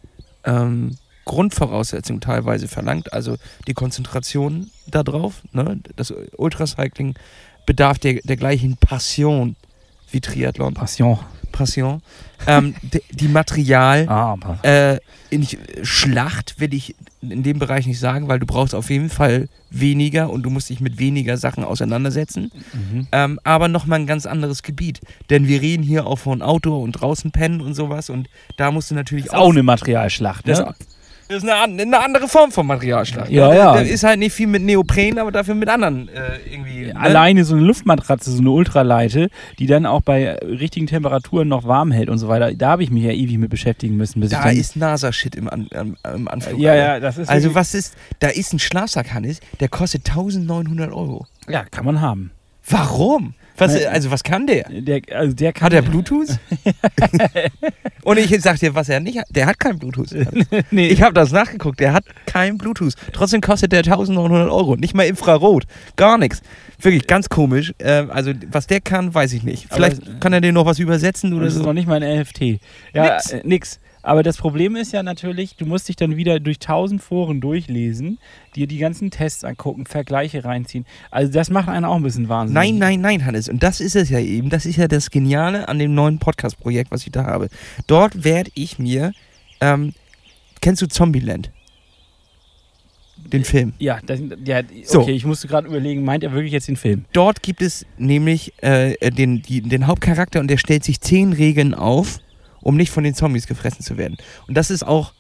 ähm, Grundvoraussetzungen teilweise verlangt. Also die Konzentration darauf, ne? das Ultracycling bedarf der, der gleichen Passion wie Triathlon. Passion. Passion. Ähm, die Material. Ah, Äh, nicht, Schlacht will ich in dem Bereich nicht sagen, weil du brauchst auf jeden Fall weniger und du musst dich mit weniger Sachen auseinandersetzen. mhm. Ähm, aber nochmal ein ganz anderes Gebiet. Denn wir reden hier auch von Outdoor und draußen pennen und sowas und da musst du natürlich ist auch eine Materialschlacht, ne? das ist eine, eine andere Form von Materialschlacht. Ja, Da- ja. Da ist halt nicht viel mit Neopren, aber dafür mit anderen äh, irgendwie. ne? Alleine so eine Luftmatratze, so eine Ultraleite, die dann auch bei richtigen Temperaturen noch warm hält und so weiter. Da habe ich mich ja ewig mit beschäftigen müssen. Da ist NASA-Shit im, An im, im Anflug. ja, ja, das ist Also was ist, da ist ein Schlafsack, Hannes, der kostet 1900 Euro. ja, kann man haben. Warum? Was, also was kann der? Der, also der kann Hat er Bluetooth? Und ich sag dir, was er nicht hat. Der hat kein Bluetooth. nee, Ich habe das nachgeguckt. Der hat kein Bluetooth. Trotzdem kostet der 1900 Euro. Nicht mal Infrarot. Gar nichts. Wirklich ganz komisch. Ähm, also was der kann, weiß ich nicht. Vielleicht Aber- kann er dir noch was übersetzen oder das ist so. noch nicht mal ein NFT. Ja, Nix. Äh, nix. Aber das Problem ist ja natürlich, du musst dich dann wieder durch tausend Foren durchlesen, dir die ganzen Tests angucken, Vergleiche reinziehen. Also das macht einen auch ein bisschen wahnsinnig. Nein, nein, nein, Hannes. Und das ist es ja eben. Das ist ja das Geniale an dem neuen Podcast-Projekt, was ich da habe. Dort werde ich mir. Ähm, kennst du Zombieland? Den Film. Ja, das, ja okay, So. ich musste gerade überlegen, meint er wirklich jetzt den Film? Dort gibt es nämlich äh, den, die, den Hauptcharakter und der stellt sich zehn Regeln auf, um nicht von den Zombies gefressen zu werden. Und das ist auch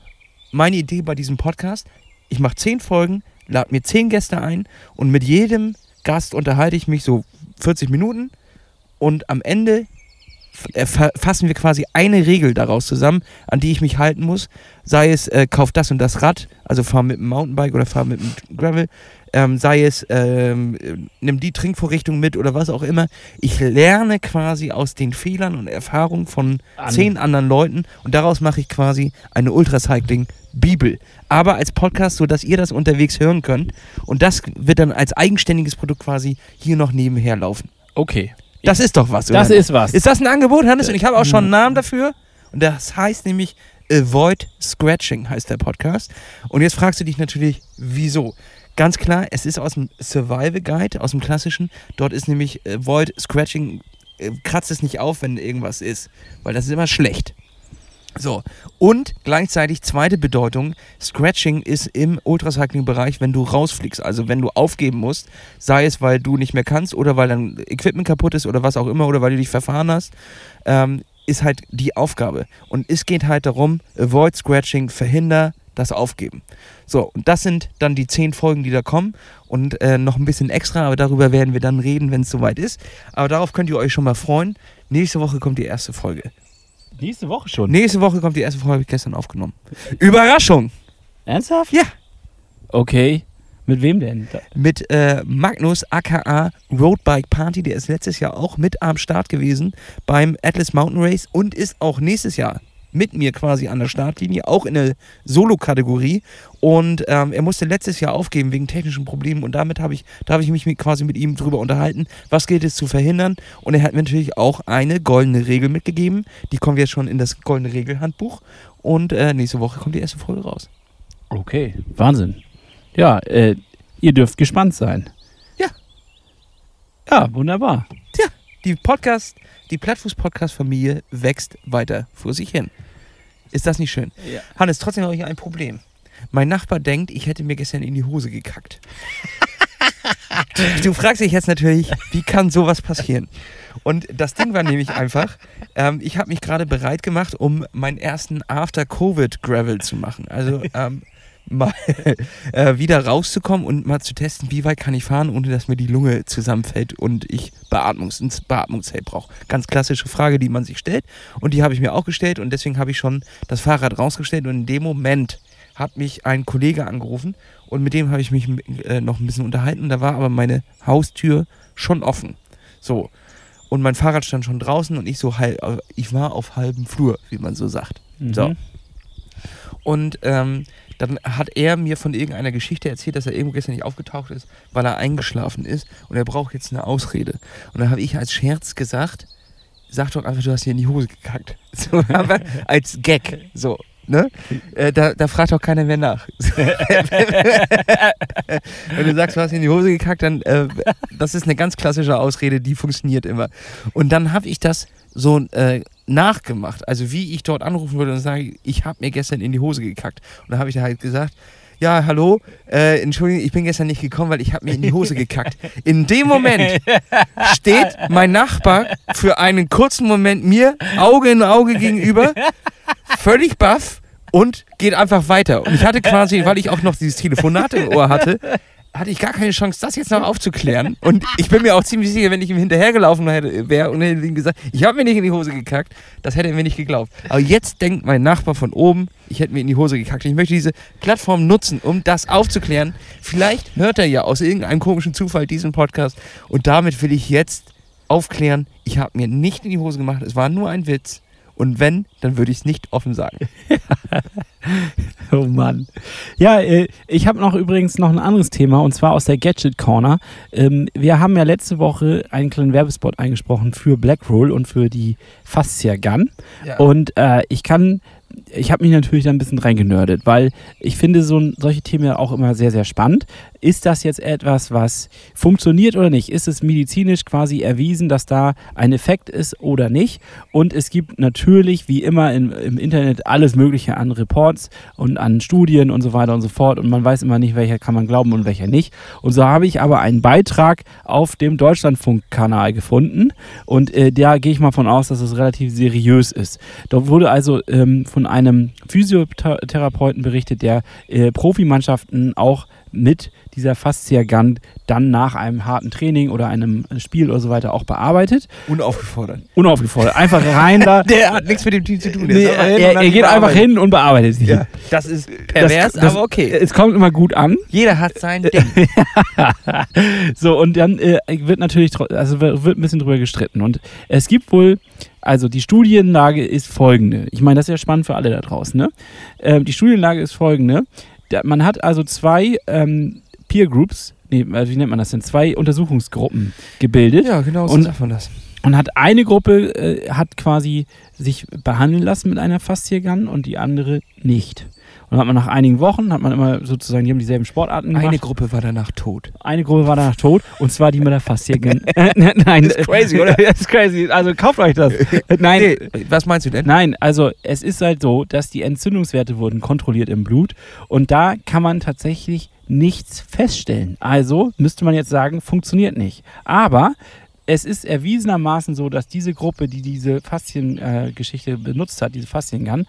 meine Idee bei diesem Podcast. Ich mache zehn Folgen, lade mir zehn Gäste ein und mit jedem Gast unterhalte ich mich so 40 Minuten und am Ende fassen wir quasi eine Regel daraus zusammen, an die ich mich halten muss. Sei es, äh, kauf das und das Rad, also fahr mit dem Mountainbike oder fahr mit dem Gravel. Ähm, sei es, ähm, äh, nimm die Trinkvorrichtung mit oder was auch immer. Ich lerne quasi aus den Fehlern und Erfahrungen von An- zehn anderen Leuten und daraus mache ich quasi eine Ultracycling-Bibel. Aber als Podcast, sodass ihr das unterwegs hören könnt. Und das wird dann als eigenständiges Produkt quasi hier noch nebenher laufen. Okay. Das ist doch was, Das oder? ist was. Ist das ein Angebot, Hannes? Und ich habe auch schon einen Namen dafür. Und das heißt nämlich Avoid Scratching, heißt der Podcast. Und jetzt fragst du dich natürlich, wieso? Ganz klar, es ist aus dem Survival Guide, aus dem klassischen. Dort ist nämlich Avoid Scratching, äh, kratzt es nicht auf, wenn irgendwas ist. Weil das ist immer schlecht. So, und gleichzeitig zweite Bedeutung, Scratching ist im Ultracycling-Bereich, wenn du rausfliegst, also wenn du aufgeben musst, sei es, weil du nicht mehr kannst oder weil dein Equipment kaputt ist oder was auch immer oder weil du dich verfahren hast, ähm, ist halt die Aufgabe. Und es geht halt darum, avoid Scratching, verhinder das Aufgeben. So, und das sind dann die zehn Folgen, die da kommen und äh, noch ein bisschen extra, aber darüber werden wir dann reden, wenn es soweit ist. Aber darauf könnt ihr euch schon mal freuen. Nächste Woche kommt die erste Folge. Nächste Woche schon. Nächste Woche kommt die erste Folge, habe ich gestern aufgenommen. Überraschung! Ernsthaft? Ja. Okay. Mit wem denn? Mit äh, Magnus aka Roadbike Party, der ist letztes Jahr auch mit am Start gewesen beim Atlas Mountain Race und ist auch nächstes Jahr mit mir quasi an der Startlinie, auch in der Solo-Kategorie. Und ähm, er musste letztes Jahr aufgeben wegen technischen Problemen und damit habe ich, da habe ich mich mit, quasi mit ihm drüber unterhalten, was gilt es zu verhindern. Und er hat mir natürlich auch eine goldene Regel mitgegeben. Die kommt jetzt schon in das goldene Regelhandbuch. Und äh, nächste Woche kommt die erste Folge raus. Okay. Wahnsinn. Ja, äh, ihr dürft gespannt sein. Ja. Ja, wunderbar. Die Podcast, die Plattfuß-Podcast-Familie wächst weiter vor sich hin. Ist das nicht schön? Ja. Hannes, trotzdem habe ich ein Problem. Mein Nachbar denkt, ich hätte mir gestern in die Hose gekackt. du fragst dich jetzt natürlich, wie kann sowas passieren? Und das Ding war nämlich einfach, ähm, ich habe mich gerade bereit gemacht, um meinen ersten After-Covid-Gravel zu machen. Also ähm, mal äh, wieder rauszukommen und mal zu testen, wie weit kann ich fahren, ohne dass mir die Lunge zusammenfällt und ich Beatmungs ins Beatmungszelt brauche. Ganz klassische Frage, die man sich stellt. Und die habe ich mir auch gestellt und deswegen habe ich schon das Fahrrad rausgestellt und in dem Moment hat mich ein Kollege angerufen und mit dem habe ich mich äh, noch ein bisschen unterhalten. Da war aber meine Haustür schon offen. So. und mein Fahrrad stand schon draußen und ich so halb, ich war auf halbem Flur, wie man so sagt. So. Mhm. Und ähm, dann hat er mir von irgendeiner Geschichte erzählt, dass er irgendwo gestern nicht aufgetaucht ist, weil er eingeschlafen ist und er braucht jetzt eine Ausrede. Und dann habe ich als Scherz gesagt, sag doch einfach, du hast hier in die Hose gekackt. So, aber als Gag. So. Ne? Äh, da, da fragt auch keiner mehr nach. Wenn du sagst, du hast in die Hose gekackt, dann äh, das ist eine ganz klassische Ausrede, die funktioniert immer. Und dann habe ich das so äh, nachgemacht, also wie ich dort anrufen würde und sage, ich habe mir gestern in die Hose gekackt. Und dann habe ich da halt gesagt, ja, hallo, äh, Entschuldigung, ich bin gestern nicht gekommen, weil ich habe mir in die Hose gekackt. In dem Moment steht mein Nachbar für einen kurzen Moment mir Auge in Auge gegenüber, völlig baff und geht einfach weiter. Und ich hatte quasi, weil ich auch noch dieses Telefonat im Ohr hatte, hatte ich gar keine Chance, das jetzt noch aufzuklären. Und ich bin mir auch ziemlich sicher, wenn ich ihm hinterhergelaufen wäre und hätte ihm gesagt, ich habe mir nicht in die Hose gekackt, das hätte er mir nicht geglaubt. Aber jetzt denkt mein Nachbar von oben, ich hätte mir in die Hose gekackt. Ich möchte diese Plattform nutzen, um das aufzuklären. Vielleicht hört er ja aus irgendeinem komischen Zufall diesen Podcast. Und damit will ich jetzt aufklären, ich habe mir nicht in die Hose gemacht, es war nur ein Witz. Und wenn, dann würde ich es nicht offen sagen. Oh Mann. Ja, äh, ich habe noch übrigens noch ein anderes Thema und zwar aus der Gadget Corner. Ähm, wir haben ja letzte Woche einen kleinen Werbespot eingesprochen für Blackroll und für die Fascia Gun. Ja. Und äh, ich kann, ich habe mich natürlich da ein bisschen reingenördet, weil ich finde so solche Themen ja auch immer sehr, sehr spannend. Ist das jetzt etwas, was funktioniert oder nicht? Ist es medizinisch quasi erwiesen, dass da ein Effekt ist oder nicht? Und es gibt natürlich, wie immer in, im Internet, alles Mögliche an Reports und an Studien und so weiter und so fort. Und man weiß immer nicht, welcher kann man glauben und welcher nicht. Und so habe ich aber einen Beitrag auf dem Deutschlandfunk-Kanal gefunden. Und äh, da gehe ich mal von aus, dass es relativ seriös ist. Dort wurde also ähm, von einem Physiotherapeuten berichtet, der äh, Profimannschaften auch mit dieser Fascia dann nach einem harten Training oder einem Spiel oder so weiter auch bearbeitet. Unaufgefordert. Unaufgefordert. Einfach rein da. Der hat nichts mit dem Team zu tun. der Nee, er, er, er geht einfach hin und bearbeitet sie. Ja. Das ist pervers, Das- das- aber okay. Es kommt immer gut an. Jeder hat sein Ding. So, und dann äh, wird natürlich, also wird wird ein bisschen drüber gestritten. Und es gibt wohl, also die Studienlage ist folgende. Ich meine, das ist ja spannend für alle da draußen, ne? Ähm, die Studienlage ist folgende. Da, man hat also zwei ähm, Peer Groups, nee, äh, wie nennt man das denn? Zwei Untersuchungsgruppen gebildet. Ja, genau so Und- sagt man das. Und hat eine Gruppe äh, hat quasi sich behandeln lassen mit einer Fasziagun und die andere nicht. Und hat man nach einigen Wochen, hat man immer sozusagen, die haben dieselben Sportarten gemacht. Eine Gruppe war danach tot. Eine Gruppe war danach tot und zwar die mit der Fasziagun. Äh, Nein, Das ist crazy, oder? Das ist crazy. Also kauft euch das. Nein, Nee, was meinst du denn? Nein, also es ist halt so, dass die Entzündungswerte wurden kontrolliert im Blut und da kann man tatsächlich nichts feststellen. Also müsste man jetzt sagen, funktioniert nicht. Aber es ist erwiesenermaßen so, dass diese Gruppe, die diese Fasziengeschichte äh, benutzt hat, diese Fasziengun,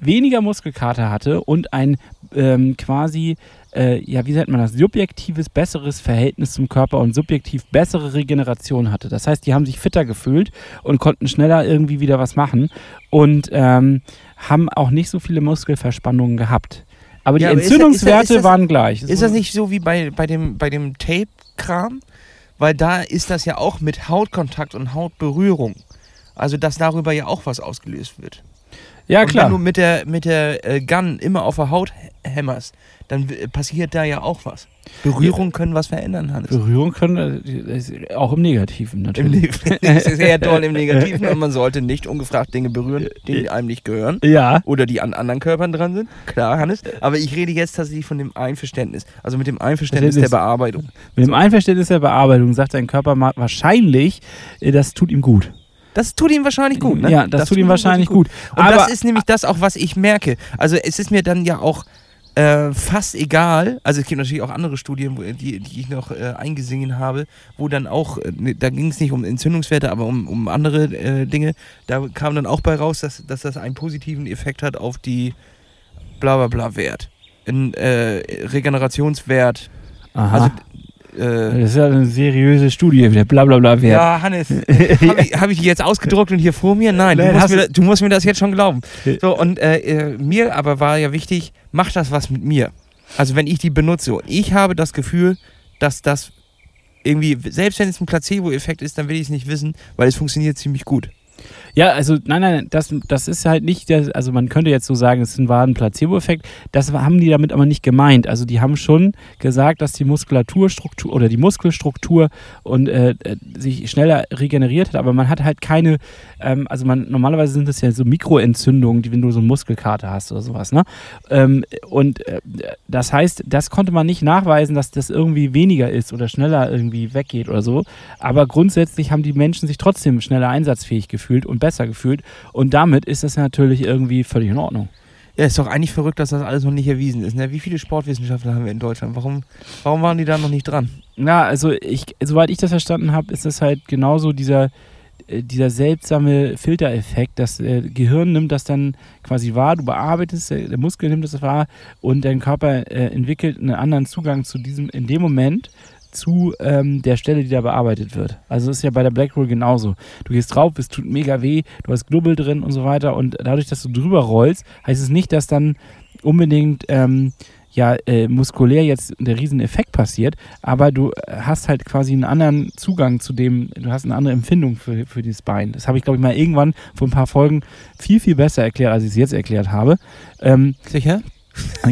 weniger Muskelkater hatte und ein ähm, quasi, äh, ja, wie nennt man das, subjektives, besseres Verhältnis zum Körper und subjektiv bessere Regeneration hatte. Das heißt, die haben sich fitter gefühlt und konnten schneller irgendwie wieder was machen und ähm, haben auch nicht so viele Muskelverspannungen gehabt. Aber die Ja, aber ist das- ist das- Entzündungswerte ist das- waren gleich. Ist das nicht so wie bei, bei dem, bei dem Tape-Kram? Weil da ist das ja auch mit Hautkontakt und Hautberührung. Also, dass darüber ja auch was ausgelöst wird. Ja, und klar. wenn du mit der, mit der äh, Gun immer auf der Haut hä- hämmerst, dann passiert da ja auch was. Berührungen können was verändern, Hannes. Berührung können, äh, auch im Negativen Im natürlich. Das ist sehr doll im Negativen und man sollte nicht ungefragt Dinge berühren, die einem nicht gehören. Ja. Oder die an anderen Körpern dran sind. Klar, Hannes. Aber ich rede jetzt tatsächlich von dem Einverständnis. Also mit dem Einverständnis der. Bearbeitung. Mit dem Einverständnis der Bearbeitung sagt dein Körper wahrscheinlich, äh, das tut ihm gut. Das tut ihm wahrscheinlich gut, ne? Ja, das, tut ihm wahrscheinlich gut. Und Aber das ist nämlich das auch, was ich merke. Also es ist mir dann ja auch äh, fast egal. Also es gibt natürlich auch andere Studien, wo, die, die ich noch äh, eingesehen habe, wo dann auch, äh, ne, da ging es nicht um Entzündungswerte, aber um, um andere äh, Dinge. Da kam dann auch bei raus, dass, dass das einen positiven Effekt hat auf die bla bla bla Wert. Ein äh, Regenerationswert. Aha. Also äh, das ist ja eine seriöse Studie, der blablabla Wert. Ja, Hannes, habe ich, hab ich die jetzt ausgedruckt und hier vor mir? Nein, du musst, mir, du- musst mir das jetzt schon glauben. So, und äh, äh, mir aber war ja wichtig, macht das was mit mir. Also wenn ich die benutze und ich habe das Gefühl, dass das irgendwie, selbst wenn es ein Placebo-Effekt ist, dann will ich es nicht wissen, weil es funktioniert ziemlich gut. Ja, also nein, nein, das, das ist halt nicht, der, also man könnte jetzt so sagen, es war ein Placebo-Effekt. Das haben die damit aber nicht gemeint. Also die haben schon gesagt, dass die Muskulaturstruktur oder die Muskelstruktur und äh, äh, sich schneller regeneriert hat, aber man hat halt keine, ähm, also man normalerweise sind das ja so Mikroentzündungen, die wenn du so eine Muskelkater hast oder sowas, ne? Ähm, und äh, das heißt, das konnte man nicht nachweisen, dass das irgendwie weniger ist oder schneller irgendwie weggeht oder so. Aber grundsätzlich haben die Menschen sich trotzdem schneller einsatzfähig gefühlt und besser gefühlt. Und damit ist das natürlich irgendwie völlig in Ordnung. Ja, ist doch eigentlich verrückt, dass das alles noch nicht erwiesen ist. Ne? Wie viele Sportwissenschaftler haben wir in Deutschland? Warum, warum waren die da noch nicht dran? Na, also ich, soweit ich das verstanden habe, ist das halt genauso dieser, äh, dieser seltsame Filtereffekt. Das äh, Gehirn nimmt das dann quasi wahr, du bearbeitest, der, der Muskel nimmt das wahr und dein Körper äh, entwickelt einen anderen Zugang zu diesem in dem Moment zu ähm, der Stelle, die da bearbeitet wird. Also ist ja bei der Black Roll genauso. Du gehst drauf, es tut mega weh, du hast Knubbel drin und so weiter und dadurch, dass du drüber rollst, heißt es nicht, dass dann unbedingt ähm, ja äh, muskulär jetzt der Rieseneffekt passiert, aber du hast halt quasi einen anderen Zugang zu dem, du hast eine andere Empfindung für, für dieses Bein. Das habe ich, glaube ich, mal irgendwann vor ein paar Folgen viel, viel besser erklärt, als ich es jetzt erklärt habe. Ähm, Sicher?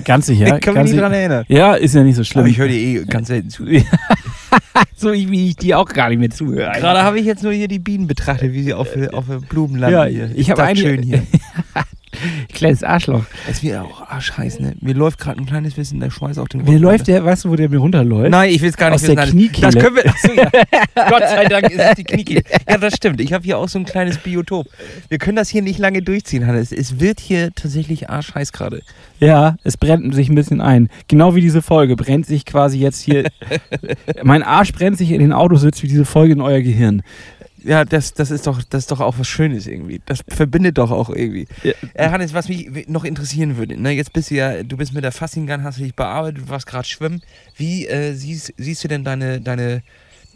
Ganz sicher. Ich kann mich nicht dran erinnern. Ja, ist ja nicht so schlimm. Aber ich höre dir eh ganz selten zu. so ich, wie ich dir auch gar nicht mehr zuhöre. Gerade habe ich jetzt nur hier die Bienen betrachtet, wie sie auf, auf Blumen landen. Ja, hier. ich hab dachte, eigentlich- schön hier. Kleines Arschloch. Es ist mir auch arschheiß, ne? Mir läuft gerade ein kleines bisschen der Schweiß auf den Wer läuft der, weißt du, wo der mir runterläuft? Nein, ich will es gar nicht Aus der wissen. Kniekehle. Das können wir. Achso, ja. Gott sei Dank ist es die Kniekehle. Ja, das stimmt. Ich habe hier auch so ein kleines Biotop. Wir können das hier nicht lange durchziehen, Hannes. Es wird hier tatsächlich arschheiß gerade. Ja, es brennt sich ein bisschen ein. Genau wie diese Folge brennt sich quasi jetzt hier. mein Arsch brennt sich in den Autositz wie diese Folge in euer Gehirn. Ja, das, das, ist doch, das ist doch auch was Schönes irgendwie. Das verbindet doch auch irgendwie. Ja. Äh, Hannes, was mich noch interessieren würde, ne? jetzt bist du ja, du bist mit der Fassing Gun, hast du dich bearbeitet, du warst gerade schwimmen. Wie äh, siehst, siehst du denn deine, deine,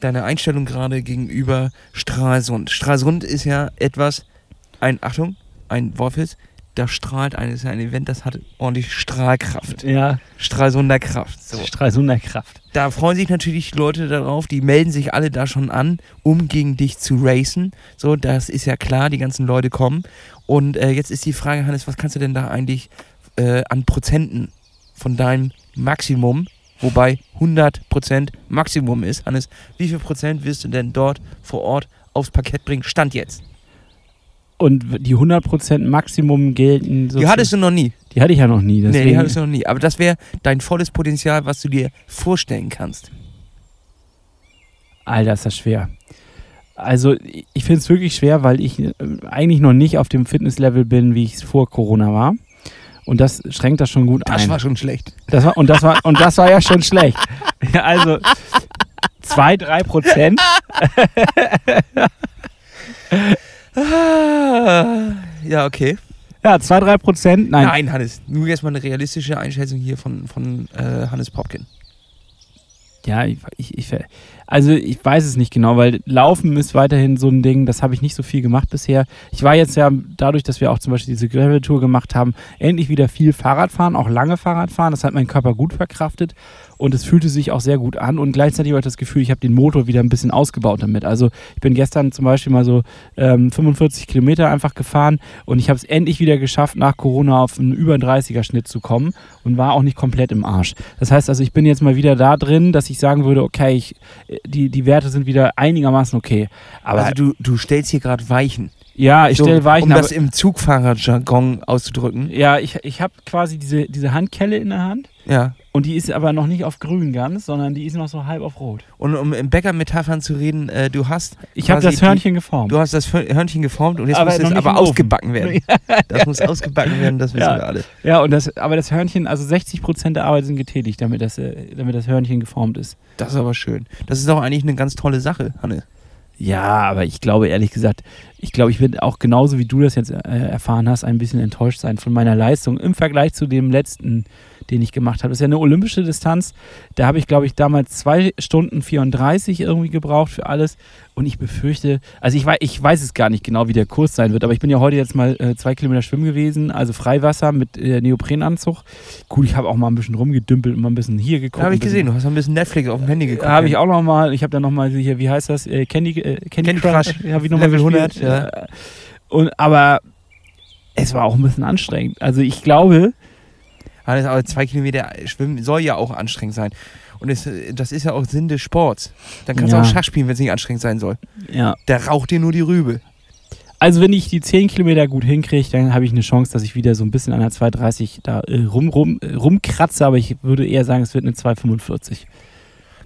deine Einstellung gerade gegenüber Stralsund? Stralsund ist ja etwas, ein, Achtung, ein Wortwitz, da strahlt ein, ist ja ein Event, das hat ordentlich Strahlkraft. Ja, Stralsunder Kraft. So. Stralsunder Kraft. Da freuen sich natürlich Leute darauf, die melden sich alle da schon an, um gegen dich zu racen. So, das ist ja klar, die ganzen Leute kommen. Und äh, jetzt ist die Frage, Hannes, was kannst du denn da eigentlich äh, an Prozenten von deinem Maximum, wobei 100% Maximum ist, Hannes, wie viel Prozent wirst du denn dort vor Ort aufs Parkett bringen? Stand jetzt. Und die 100% Maximum gelten. Die hattest du noch nie. Die hatte ich ja noch nie. Nee, Deswegen, die hattest du noch nie. Aber das wäre dein volles Potenzial, was du dir vorstellen kannst. Alter, ist das schwer. Also, ich finde es wirklich schwer, weil ich äh, eigentlich noch nicht auf dem Fitnesslevel bin, wie ich es vor Corona war. Und das schränkt das schon gut Das ein. war schon schlecht. Das war, und, das war, und das war ja schon schlecht. Also, zwei, drei Prozent. Ah, Ja, okay. Ja, zwei, drei Prozent. Nein, Nein, Hannes, nur jetzt mal eine realistische Einschätzung hier von, von äh, Hannes Popkin. Ja, ich, ich, ich, also ich weiß es nicht genau, weil Laufen ist weiterhin so ein Ding, das habe ich nicht so viel gemacht bisher. Ich war jetzt ja dadurch, dass wir auch zum Beispiel diese Gravel-Tour gemacht haben, endlich wieder viel Fahrradfahren, auch lange Fahrradfahren. Das hat mein Körper gut verkraftet und es fühlte sich auch sehr gut an und gleichzeitig habe ich das Gefühl, ich habe den Motor wieder ein bisschen ausgebaut damit. Also ich bin gestern zum Beispiel mal so ähm, 45 Kilometer einfach gefahren und ich habe es endlich wieder geschafft, nach Corona auf einen über 30er Schnitt zu kommen und war auch nicht komplett im Arsch. Das heißt also, ich bin jetzt mal wieder da drin, dass ich sagen würde, okay, ich, die, die Werte sind wieder einigermaßen okay. Aber also du, du stellst hier gerade Weichen. ja, ich So, stelle Weichen, Um das im Zugfahrerjargon auszudrücken. ja, ich, ich habe quasi diese, diese Handkelle in der Hand Ja. Und die ist aber noch nicht auf grün ganz, sondern die ist noch so halb auf rot. Und um in Bäcker-Metaphern zu reden, äh, du hast Ich habe das Hörnchen geformt. Du hast das Hörnchen geformt und jetzt Aber muss es aber ausgebacken werden. Das muss ausgebacken werden, das wissen Ja. wir alle. Ja, und das, aber das Hörnchen, also 60 Prozent der Arbeit sind getätigt, damit das, äh, damit das Hörnchen geformt ist. Das ist aber schön. Das ist auch eigentlich eine ganz tolle Sache, Hanne. Ja, aber ich glaube ehrlich gesagt, ich glaube, ich werde auch genauso wie du das jetzt äh, erfahren hast, ein bisschen enttäuscht sein von meiner Leistung im Vergleich zu dem letzten, den ich gemacht habe. Das ist ja eine olympische Distanz. Da habe ich, glaube ich, damals zwei Stunden 34 irgendwie gebraucht für alles. Und ich befürchte, also ich weiß, ich weiß es gar nicht genau, wie der Kurs sein wird, aber ich bin ja heute jetzt mal äh, zwei Kilometer schwimmen gewesen, also Freiwasser mit äh, Neoprenanzug. Gut, ich habe auch mal ein bisschen rumgedümpelt und mal ein bisschen hier geguckt. habe ich gesehen, du hast noch ein bisschen Netflix auf dem Handy geguckt. habe ich auch noch mal, ich habe dann noch mal hier, wie heißt das, äh, Candy, äh, Candy, Candy Crush, habe ich noch mal Level gespielt. 100, Äh, Und, aber es war auch ein bisschen anstrengend. Also ich glaube, Alles, aber zwei Kilometer schwimmen soll ja auch anstrengend sein. Und es, das ist ja auch Sinn des Sports. Dann kannst Ja. du auch Schach spielen, wenn es nicht anstrengend sein soll. ja. Der raucht dir nur die Rübe. Also wenn ich die 10 Kilometer gut hinkriege, dann habe ich eine Chance, dass ich wieder so ein bisschen an der 2,30 da äh, rum, rum, äh, rumkratze, aber ich würde eher sagen, es wird eine 2,45.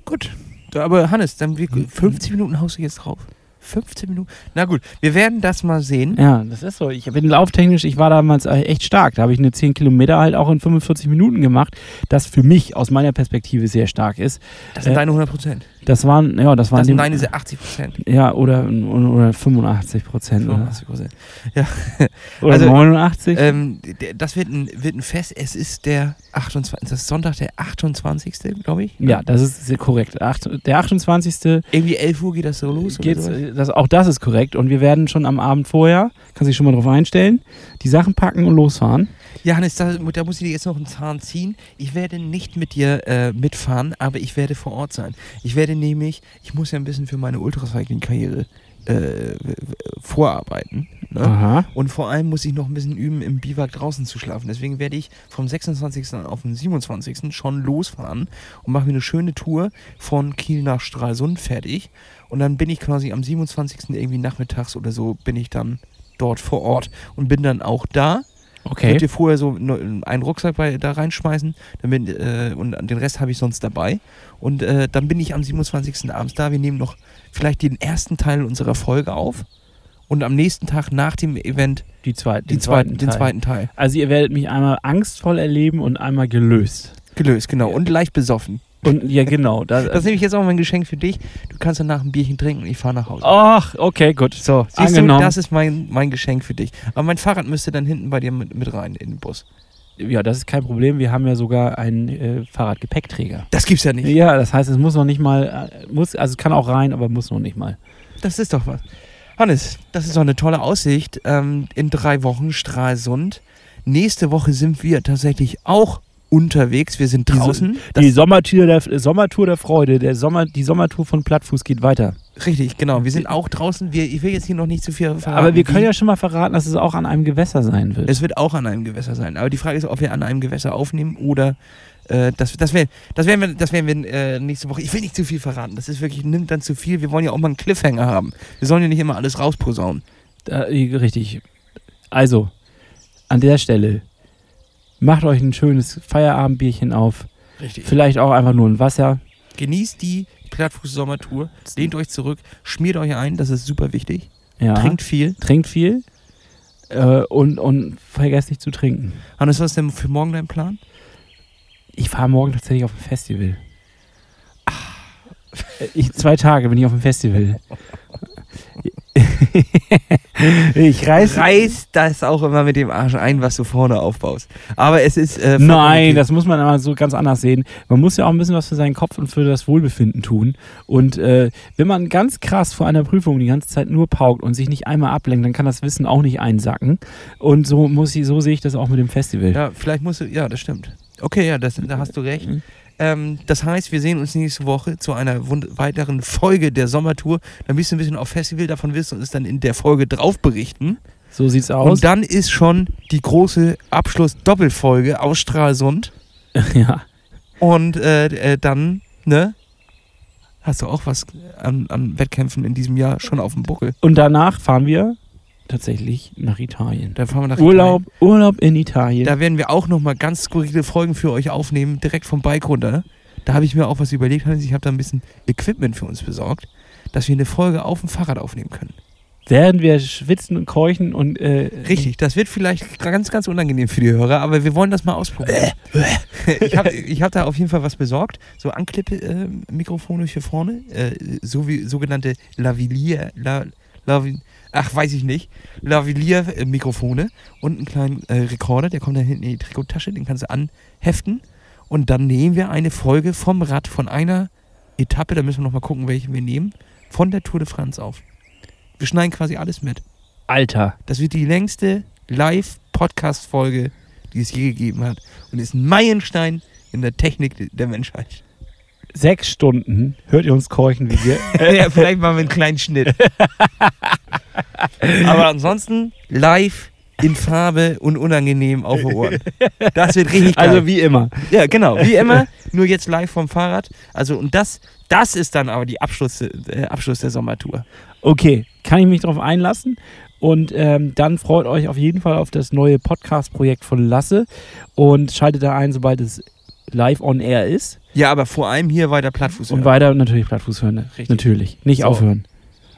Gut. Aber Hannes, dann wie, 50 Minuten haust du jetzt drauf. 15 Minuten. Na gut, wir werden das mal sehen. Ja, das ist so. Ich bin lauftechnisch, ich war damals echt stark. Da habe ich eine 10 Kilometer halt auch in 45 Minuten gemacht, das für mich aus meiner Perspektive sehr stark ist. Das sind Äh, deine 100 Prozent. Das waren, ja, das waren Das sind dem- deine 80 Prozent. Ja, oder, oder 85 Prozent. Oder, 85 Prozent. oder Also, 89. Ähm, das wird ein, wird ein Fest. Es ist der 28. Das ist Sonntag, der 28. glaube ich. ja, das ist sehr korrekt. Der 28. Irgendwie 11 Uhr geht das so los. oder geht's, äh, das, auch das ist korrekt. Und wir werden schon am Abend vorher, kann sich schon mal drauf einstellen, die Sachen packen und losfahren. Ja, Hannes, da, da muss ich dir jetzt noch einen Zahn ziehen. Ich werde nicht mit dir äh, mitfahren, aber ich werde vor Ort sein. Ich werde nämlich, ich muss ja ein bisschen für meine Ultracycling-Karriere äh, vorarbeiten. Ne? Aha. Und vor allem muss ich noch ein bisschen üben, im Biwak draußen zu schlafen. Deswegen werde ich vom 26. auf den 27. schon losfahren und mache mir eine schöne Tour von Kiel nach Stralsund fertig. Und dann bin ich quasi am 27. irgendwie nachmittags oder so, bin ich dann dort vor Ort und bin dann auch da. Okay. Könnt ihr vorher so ne- einen Rucksack bei, da reinschmeißen damit, äh, und den Rest habe ich sonst dabei. Und äh, dann bin ich am 27. abends da. Wir nehmen noch vielleicht den ersten Teil unserer Folge auf. Und am nächsten Tag nach dem Event Die zweite, die den zweiten, den Teil. zweiten Teil. Also ihr werdet mich einmal angstvoll erleben und einmal gelöst. Gelöst, genau. Und leicht besoffen. Und ja, genau. Da, Das nehme ich jetzt auch mein Geschenk für dich. Du kannst danach ein Bierchen trinken und ich fahre nach Hause. Ach, okay, gut. So, siehst Angenommen. du, das ist mein, mein Geschenk für dich. Aber mein Fahrrad müsste dann hinten bei dir mit, mit rein in den Bus. Ja, das ist kein Problem. Wir haben ja sogar einen äh, Fahrradgepäckträger. Das gibt's ja nicht. Ja, das heißt, es muss noch nicht mal, äh, muss, also es kann auch rein, aber muss noch nicht mal. Das ist doch was. Hannes, das ist doch eine tolle Aussicht. Ähm, in drei Wochen Stralsund. Nächste Woche sind wir tatsächlich auch unterwegs. Wir sind draußen. die Sommertour der, äh, Sommertour der Freude, der Sommer, die Sommertour von Plattfuß geht weiter. richtig, genau. Wir sind auch draußen. Wir, ich will jetzt hier noch nicht zu viel verraten. aber wir können ja schon mal verraten, dass es auch an einem Gewässer sein wird. Es wird auch an einem Gewässer sein. Aber die Frage ist, ob wir an einem Gewässer aufnehmen oder äh, das, das, wär, das werden wir, das werden wir äh, nächste Woche. Ich will nicht zu viel verraten. Das ist wirklich, nimmt dann zu viel. Wir wollen ja auch mal einen Cliffhanger haben. Wir sollen ja nicht immer alles rausposaunen. Da, äh, richtig. Also, an der Stelle, macht euch ein schönes Feierabendbierchen auf. Richtig. Vielleicht auch einfach nur ein Wasser. Genießt die Plattfuß-Sommertour. Lehnt euch zurück. Schmiert euch ein. Das ist super wichtig. Ja. Trinkt viel. Trinkt viel. Äh, und, und vergesst nicht zu trinken. Hannes, was ist denn für morgen dein Plan? Ich fahre morgen tatsächlich auf ein Festival. Äh, Ich, zwei Tage bin ich auf dem Festival. ich reiß. Reiß das auch immer mit dem Arsch ein, was du vorne aufbaust. Aber es ist. Äh, Nein, das muss man aber so ganz anders sehen. Man muss ja auch ein bisschen was für seinen Kopf und für das Wohlbefinden tun. Und äh, wenn man ganz krass vor einer Prüfung die ganze Zeit nur paukt und sich nicht einmal ablenkt, dann kann das Wissen auch nicht einsacken. Und so muss ich, so sehe ich das auch mit dem Festival. Ja, vielleicht musst du. Ja, das stimmt. Okay, ja, das, da hast du recht. Ähm, das heißt, wir sehen uns nächste Woche zu einer weiteren Folge der Sommertour. Dann bist du ein bisschen auf Festival, davon wirst du uns dann in der Folge drauf berichten. So sieht's aus. Und dann ist schon die große Abschluss-Doppelfolge aus Stralsund. ja. Und äh, äh, dann, ne? Hast du auch was an, an Wettkämpfen in diesem Jahr schon auf dem Buckel? Und danach fahren wir tatsächlich nach Italien. Dann fahren wir nach Urlaub, Urlaub in Italien. Da werden wir auch nochmal ganz skurrile Folgen für euch aufnehmen, direkt vom Bike runter. Da habe ich mir auch was überlegt. Hannes. Ich habe da ein bisschen Equipment für uns besorgt, dass wir eine Folge auf dem Fahrrad aufnehmen können. Während wir schwitzen und keuchen und. Äh, Richtig, das wird vielleicht ganz, ganz unangenehm für die Hörer, aber wir wollen das mal ausprobieren. ich habe ich hab da auf jeden Fall was besorgt. So Anklippe-Mikrofone für vorne, äh, so wie sogenannte Lavalier, La, Lavi, ach, weiß ich nicht, Lavalier-Mikrofone und einen kleinen äh, Rekorder, der kommt da hinten in die Trikottasche, den kannst du anheften und dann nehmen wir eine Folge vom Rad von einer Etappe, da müssen wir nochmal gucken, welche wir nehmen, von der Tour de France auf. Wir schneiden quasi alles mit. Alter. Das wird die längste Live-Podcast-Folge, die es je gegeben hat. Und ist ein Meilenstein in der Technik der Menschheit. Sechs Stunden hört ihr uns keuchen, wie wir. ja, vielleicht machen wir einen kleinen Schnitt. Aber ansonsten live in Farbe und unangenehm auf den Ohren. Das wird richtig geil. also wie immer. ja, genau, wie immer, nur jetzt live vom Fahrrad. Also und das, das ist dann aber die Abschluss, äh, Abschluss der Sommertour. Okay, kann ich mich darauf einlassen? Und ähm, dann freut euch auf jeden Fall auf das neue Podcast-Projekt von Lasse und schaltet da ein, sobald es live on air ist. Ja, aber vor allem hier weiter Plattfuß. Und hören. weiter natürlich Plattfuß hören. Richtig. Natürlich. Nicht So. aufhören.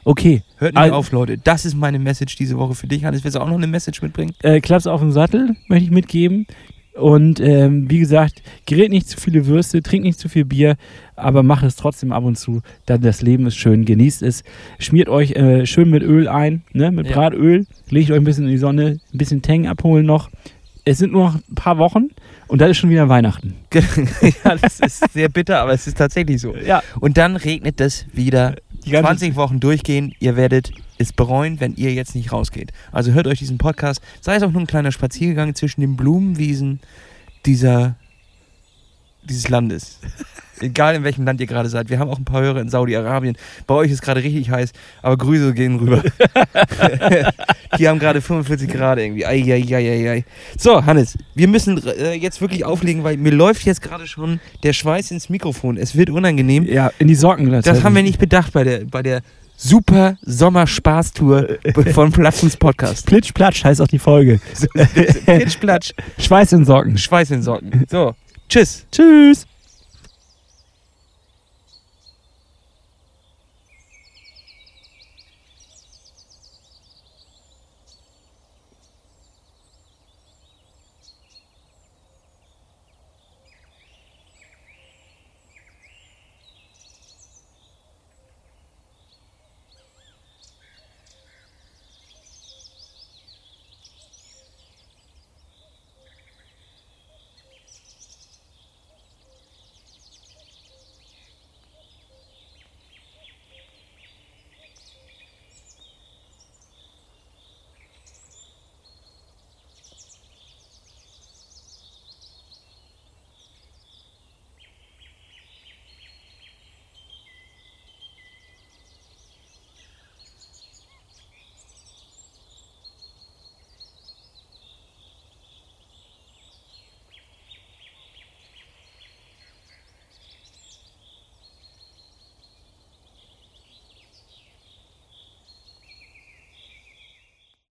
Okay. Hört nicht auf, Leute. Das ist meine Message diese Woche für dich. Hannes, willst du auch noch eine Message mitbringen? Äh, Klaps auf den Sattel möchte ich mitgeben. Und ähm, wie gesagt, gerät nicht zu viele Würste, trinkt nicht zu viel Bier, aber macht es trotzdem ab und zu. Dann das Leben ist schön, genießt es. Schmiert euch äh, schön mit Öl ein, ne? mit Ja. Bratöl. Legt euch ein bisschen in die Sonne, ein bisschen Tang abholen noch. Es sind nur noch ein paar Wochen und dann ist schon wieder Weihnachten. ja, das ist sehr bitter, aber es ist tatsächlich so. Ja, Und dann regnet es wieder. die ganze 20 Wochen durchgehen. Ihr werdet es bereuen, wenn ihr jetzt nicht rausgeht. Also hört euch diesen Podcast. Sei es auch nur ein kleiner Spaziergang zwischen den Blumenwiesen dieser, dieses Landes. Egal in welchem Land ihr gerade seid. Wir haben auch ein paar Hörer in Saudi-Arabien. Bei euch ist gerade richtig heiß, aber Grüße gehen rüber. Die haben gerade 45 Grad irgendwie. Ei, ei, ei, ei. So, Hannes, wir müssen äh, jetzt wirklich auflegen, weil mir läuft jetzt gerade schon der Schweiß ins Mikrofon. Es wird unangenehm. ja, in die Socken. Das haben wir nicht bedacht bei der, bei der super Sommer-Spaßtour von Plattfuß Podcast. Plitsch, platsch heißt auch die Folge. Pitch, Platsch, Schweiß in Socken. Schweiß in Socken. So, tschüss. Tschüss.